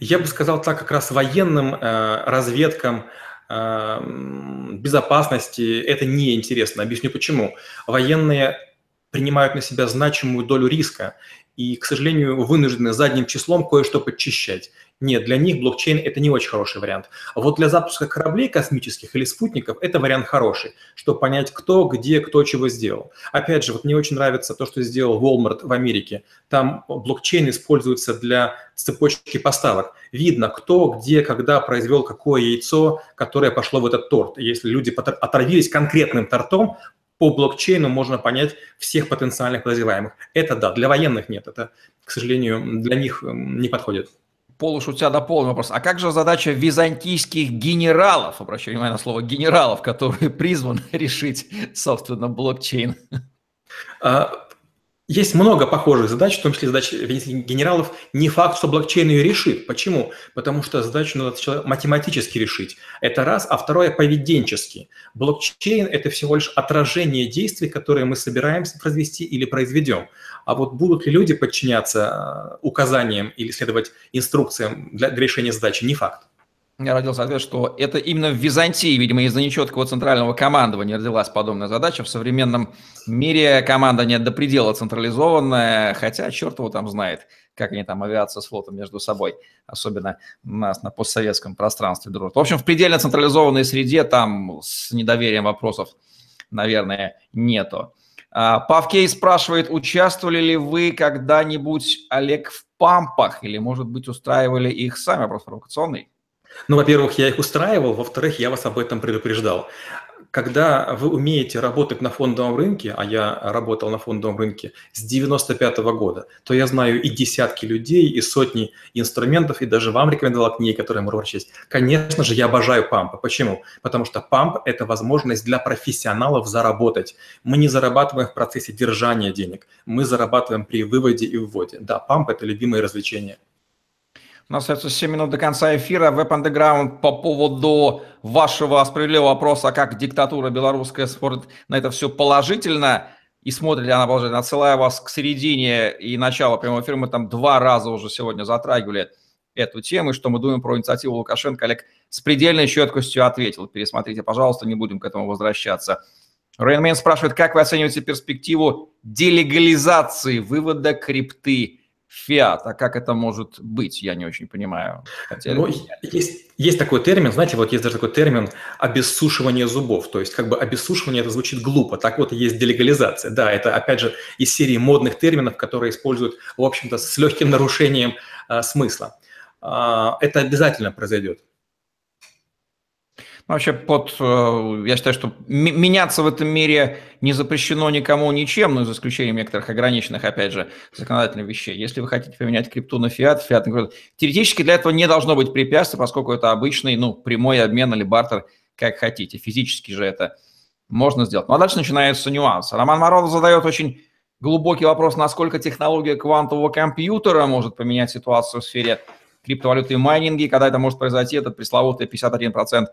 Я бы сказал так, как раз военным э, разведкам, э, безопасности это неинтересно. Объясню почему. Военные принимают на себя значимую долю риска и, к сожалению, вынуждены задним числом кое-что подчищать. Нет, для них блокчейн – это не очень хороший вариант. А вот для запуска кораблей космических или спутников это вариант хороший, чтобы понять, кто, где, кто чего сделал. Опять же, вот мне очень нравится то, что сделал Walmart в Америке. Там блокчейн используется для цепочки поставок. Видно, кто, где, когда произвел какое яйцо, которое пошло в этот торт. Если люди отравились конкретным тортом, по блокчейну можно понять всех потенциальных подозреваемых. Это да, для военных нет, это, к сожалению, для них не подходит. Полушутя до полный вопрос. А как же задача византийских генералов, обращаю внимание на слово генералов, которые призваны решить, собственно, блокчейн? А, есть много похожих задач, в том числе задач генералов. Не факт, что блокчейн ее решит. Почему? Потому что задачу надо математически решить. Это раз. А второе – поведенчески. Блокчейн – это всего лишь отражение действий, которые мы собираемся произвести или произведем. А вот будут ли люди подчиняться э, указаниям или следовать инструкциям для решения задачи – не факт. Я родился ответ, что это именно в Византии, видимо, из-за нечеткого центрального командования родилась подобная задача. В современном мире командование до предела централизованное, хотя черт его там знает, как они там авиация с флотом между собой, особенно у нас на постсоветском пространстве дружат. В общем, в предельно централизованной среде там с недоверием вопросов, наверное, нету. А, Павкей спрашивает, участвовали ли вы когда-нибудь, Олег, в пампах или, может быть, устраивали их сами? Вопрос провокационный. Ну, во-первых, я их устраивал, во-вторых, я вас об этом предупреждал. Когда вы умеете работать на фондовом рынке, а я работал на фондовом рынке с 95 -го года, то я знаю и десятки людей, и сотни инструментов, и даже вам рекомендовал книги, которые можно прочесть. Конечно же, я обожаю пампы. Почему? Потому что памп – это возможность для профессионалов заработать. Мы не зарабатываем в процессе держания денег, мы зарабатываем при выводе и вводе. Да, памп – это любимое развлечение. У нас остается 7 минут до конца эфира. Веб Underground по поводу вашего справедливого вопроса, как диктатура белорусская смотрит на это все положительно и смотрит ли она положительно. Отсылаю вас к середине и началу прямого эфира. Мы там два раза уже сегодня затрагивали эту тему, и что мы думаем про инициативу Лукашенко. Олег с предельной четкостью ответил. Пересмотрите, пожалуйста, не будем к этому возвращаться. Рейнмен спрашивает, как вы оцениваете перспективу делегализации вывода крипты фиат. А как это может быть, я не очень понимаю. Хотели... Ну, есть, есть такой термин, знаете, вот есть даже такой термин обессушивание зубов. То есть как бы обессушивание это звучит глупо. Так вот есть делегализация. Да, это опять же из серии модных терминов, которые используют, в общем-то, с легким нарушением а, смысла. А, это обязательно произойдет. Вообще, под, э, я считаю, что меняться в этом мире не запрещено никому ничем, ну, за исключением некоторых ограниченных, опять же, законодательных вещей. Если вы хотите поменять крипту на фиат, фиат на крипту, теоретически для этого не должно быть препятствий, поскольку это обычный, ну, прямой обмен или бартер, как хотите. Физически же это можно сделать. Ну, а дальше начинается нюанс. Роман Морозов задает очень глубокий вопрос, насколько технология квантового компьютера может поменять ситуацию в сфере криптовалюты и майнинги, когда это может произойти, этот пресловутый 51% а,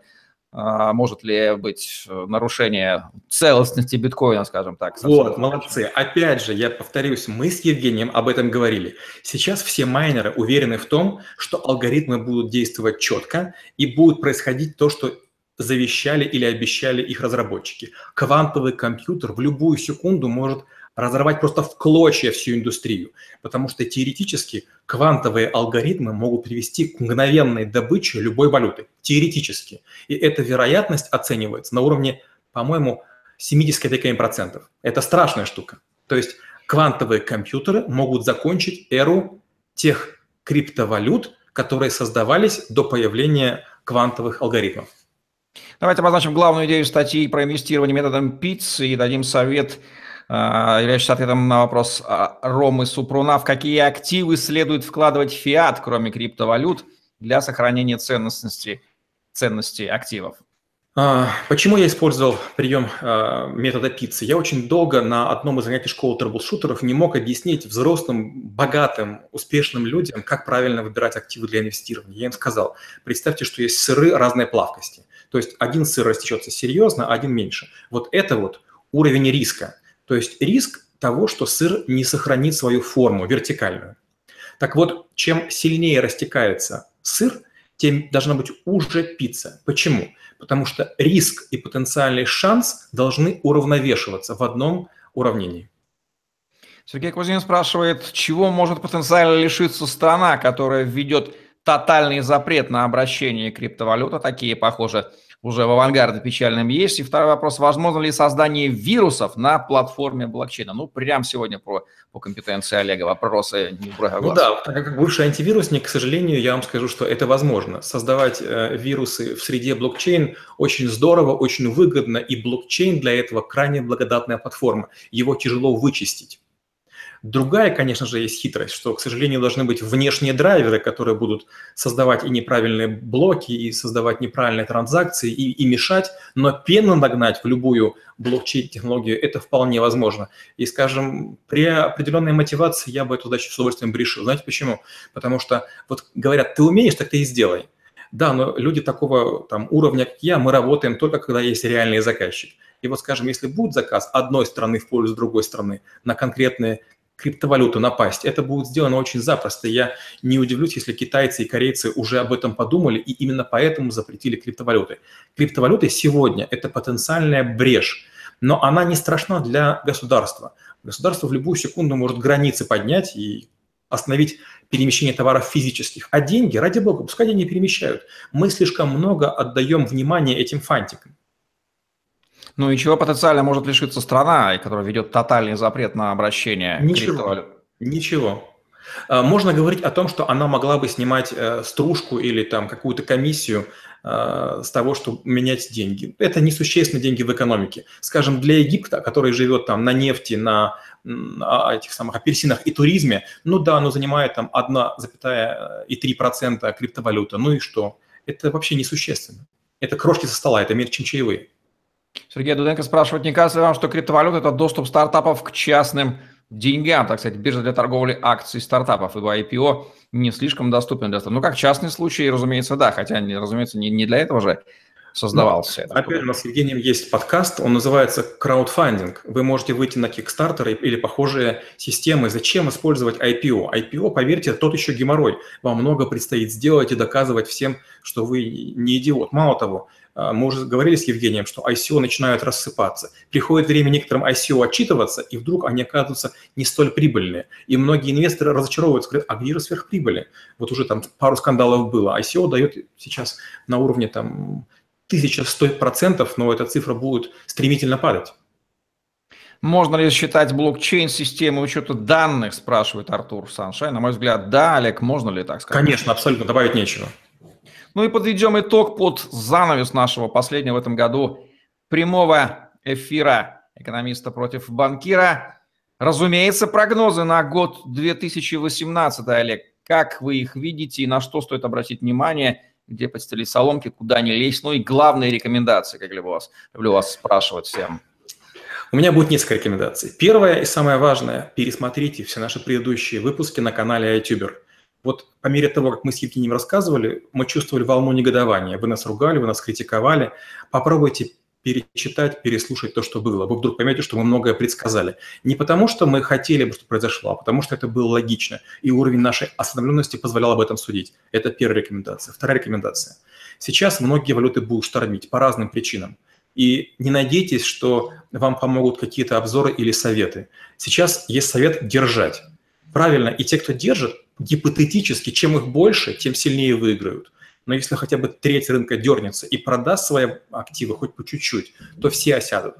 может ли быть э, нарушение целостности биткоина, скажем так. Вот, молодцы. Опять же, я повторюсь, мы с Евгением об этом говорили. Сейчас все майнеры уверены в том, что алгоритмы будут действовать четко и будет происходить то, что завещали или обещали их разработчики. Квантовый компьютер в любую секунду может разорвать просто в клочья всю индустрию, потому что теоретически квантовые алгоритмы могут привести к мгновенной добыче любой валюты, теоретически. И эта вероятность оценивается на уровне, по-моему, 70 копейками процентов. Это страшная штука. То есть квантовые компьютеры могут закончить эру тех криптовалют, которые создавались до появления квантовых алгоритмов. Давайте обозначим главную идею статьи про инвестирование методом пиццы и дадим совет, являющийся ответом на вопрос а, Ромы Супруна, в какие активы следует вкладывать фиат, кроме криптовалют, для сохранения ценности, ценности активов. А, почему я использовал прием метода пиццы? Я очень долго на одном из занятий школы трэблшутеров не мог объяснить взрослым, богатым, успешным людям, как правильно выбирать активы для инвестирования. Я им сказал, представьте, что есть сыры разной плавкости. То есть один сыр растечется серьезно, а один меньше. Вот это вот уровень риска. То есть риск того, что сыр не сохранит свою форму вертикальную. Так вот, чем сильнее растекается сыр, тем должна быть уже пицца. Почему? Потому что риск и потенциальный шанс должны уравновешиваться в одном уравнении. Сергей Кузин спрашивает, чего может потенциально лишиться страна, которая введет тотальный запрет на обращение криптовалюты, такие, похоже, уже в авангарде печальном есть. И второй вопрос, возможно ли создание вирусов на платформе блокчейна? Ну, прям сегодня про, по компетенции Олега вопросы не Ну да, так как бывший антивирусник, к сожалению, я вам скажу, что это возможно. Создавать э, вирусы в среде блокчейн очень здорово, очень выгодно, и блокчейн для этого крайне благодатная платформа. Его тяжело вычистить. Другая, конечно же, есть хитрость, что, к сожалению, должны быть внешние драйверы, которые будут создавать и неправильные блоки, и создавать неправильные транзакции, и, и мешать, но пену нагнать в любую блокчейн-технологию это вполне возможно. И, скажем, при определенной мотивации я бы эту задачу с удовольствием решил. Знаете почему? Потому что вот говорят, ты умеешь, так ты и сделай. Да, но люди такого там, уровня, как я, мы работаем только когда есть реальный заказчик. И вот, скажем, если будет заказ одной страны в пользу другой страны на конкретные криптовалюту напасть. Это будет сделано очень запросто. Я не удивлюсь, если китайцы и корейцы уже об этом подумали и именно поэтому запретили криптовалюты. Криптовалюты сегодня – это потенциальная брешь, но она не страшна для государства. Государство в любую секунду может границы поднять и остановить перемещение товаров физических. А деньги, ради бога, пускай деньги перемещают. Мы слишком много отдаем внимания этим фантикам. Ну и чего потенциально может лишиться страна, которая ведет тотальный запрет на обращение Ничего. криптовалют? Ничего. А, можно говорить о том, что она могла бы снимать э, стружку или там какую-то комиссию э, с того, чтобы менять деньги. Это несущественные деньги в экономике. Скажем, для Египта, который живет там на нефти, на, на этих самых апельсинах и туризме, ну да, оно занимает там 1,3% криптовалюты. Ну и что? Это вообще несущественно. Это крошки со стола, это меньше, чем чаевые. Сергей Дуденко спрашивает, не кажется ли вам, что криптовалюта – это доступ стартапов к частным деньгам, так сказать, биржа для торговли акций стартапов, ибо IPO не слишком доступен для стартапов. Ну, как частный случай, разумеется, да, хотя, разумеется, не, не для этого же создавался. Но, опять у нас с Евгением есть подкаст, он называется краудфандинг. Вы можете выйти на Kickstarter или похожие системы. Зачем использовать IPO? IPO, поверьте, тот еще геморрой. Вам много предстоит сделать и доказывать всем, что вы не идиот. Мало того, мы уже говорили с Евгением, что ICO начинают рассыпаться. Приходит время некоторым ICO отчитываться, и вдруг они оказываются не столь прибыльные. И многие инвесторы разочаровываются, говорят, а где же сверхприбыли? Вот уже там пару скандалов было. ICO дает сейчас на уровне там 1100%, но эта цифра будет стремительно падать. Можно ли считать блокчейн системой учета данных, спрашивает Артур Саншай. На мой взгляд, да, Олег, можно ли так сказать? Конечно, абсолютно, добавить нечего. Ну и подведем итог под занавес нашего последнего в этом году прямого эфира экономиста против банкира. Разумеется, прогнозы на год 2018, Олег. Как вы их видите и на что стоит обратить внимание, где подстелить соломки, куда не лезть, ну и главные рекомендации, как люблю вас, люблю вас спрашивать всем. У меня будет несколько рекомендаций. Первое и самое важное – пересмотрите все наши предыдущие выпуски на канале iTuber – вот по мере того, как мы с Евгением рассказывали, мы чувствовали волну негодования. Вы нас ругали, вы нас критиковали. Попробуйте перечитать, переслушать то, что было. Вы вдруг поймете, что мы многое предсказали. Не потому, что мы хотели бы, что произошло, а потому, что это было логично. И уровень нашей осведомленности позволял об этом судить. Это первая рекомендация. Вторая рекомендация. Сейчас многие валюты будут штормить по разным причинам. И не надейтесь, что вам помогут какие-то обзоры или советы. Сейчас есть совет держать. Правильно, и те, кто держит, гипотетически, чем их больше, тем сильнее выиграют. Но если хотя бы треть рынка дернется и продаст свои активы хоть по чуть-чуть, то все осядут.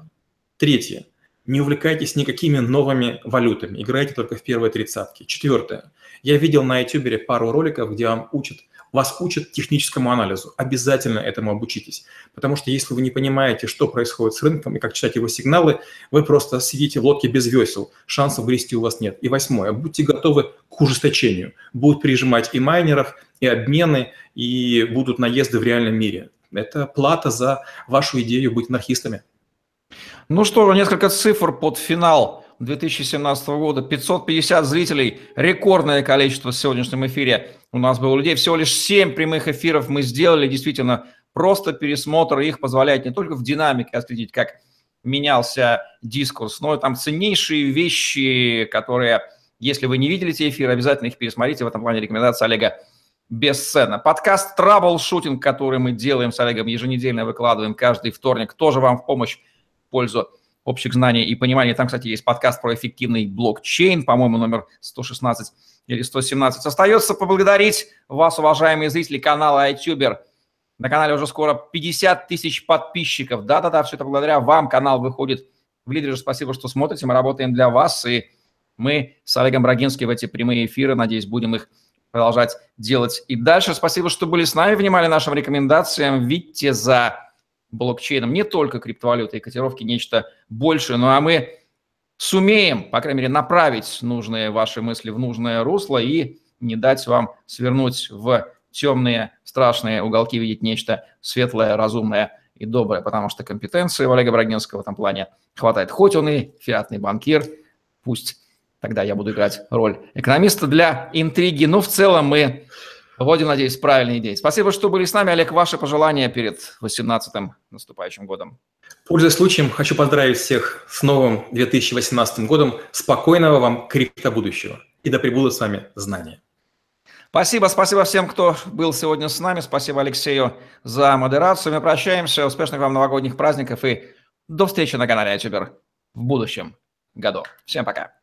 Третье. Не увлекайтесь никакими новыми валютами. Играйте только в первые тридцатки. Четвертое. Я видел на YouTube пару роликов, где вам учат Вас учат техническому анализу. Обязательно этому обучитесь. Потому что если вы не понимаете, что происходит с рынком и как читать его сигналы, вы просто сидите в лодке без весел. Шансов грести у вас нет. И восьмое. Будьте готовы к ужесточению. Будут прижимать и майнеров, и обмены, и будут наезды в реальном мире. Это плата за вашу идею быть анархистами. Ну что несколько цифр под финал 2017 года. 550 зрителей, рекордное количество в сегодняшнем эфире у нас было людей. Всего лишь 7 прямых эфиров мы сделали. Действительно, просто пересмотр их позволяет не только в динамике отследить, как менялся дискурс, но и там ценнейшие вещи, которые, если вы не видели эти эфиры, обязательно их пересмотрите. В этом плане рекомендация Олега бесценно. Подкаст «Траблшутинг», который мы делаем с Олегом еженедельно, выкладываем каждый вторник, тоже вам в помощь, в пользу общих знаний и понимания. Там, кстати, есть подкаст про эффективный блокчейн, по-моему, номер 116 или 117. Остается поблагодарить вас, уважаемые зрители канала iTuber. На канале уже скоро 50 тысяч подписчиков. Да-да-да, все это благодаря вам канал выходит в лидере. Спасибо, что смотрите. Мы работаем для вас, и мы с Олегом Брагинским в эти прямые эфиры, надеюсь, будем их продолжать делать и дальше. Спасибо, что были с нами, внимали нашим рекомендациям. Видите за блокчейном не только криптовалюты и котировки, нечто большее. Ну а мы сумеем, по крайней мере, направить нужные ваши мысли в нужное русло и не дать вам свернуть в темные, страшные уголки, видеть нечто светлое, разумное и доброе, потому что компетенции у Олега Брагинского в этом плане хватает. Хоть он и фиатный банкир, пусть тогда я буду играть роль экономиста для интриги. Но в целом мы Вводим, надеюсь, правильные идеи. Спасибо, что были с нами. Олег, ваши пожелания перед 18-м наступающим годом. Пользуясь случаем, хочу поздравить всех с новым 2018 годом. Спокойного вам крипто будущего. И да пребудут с вами знания. Спасибо, спасибо всем, кто был сегодня с нами. Спасибо Алексею за модерацию. Мы прощаемся. Успешных вам новогодних праздников и до встречи на канале Ютубер в будущем году. Всем пока.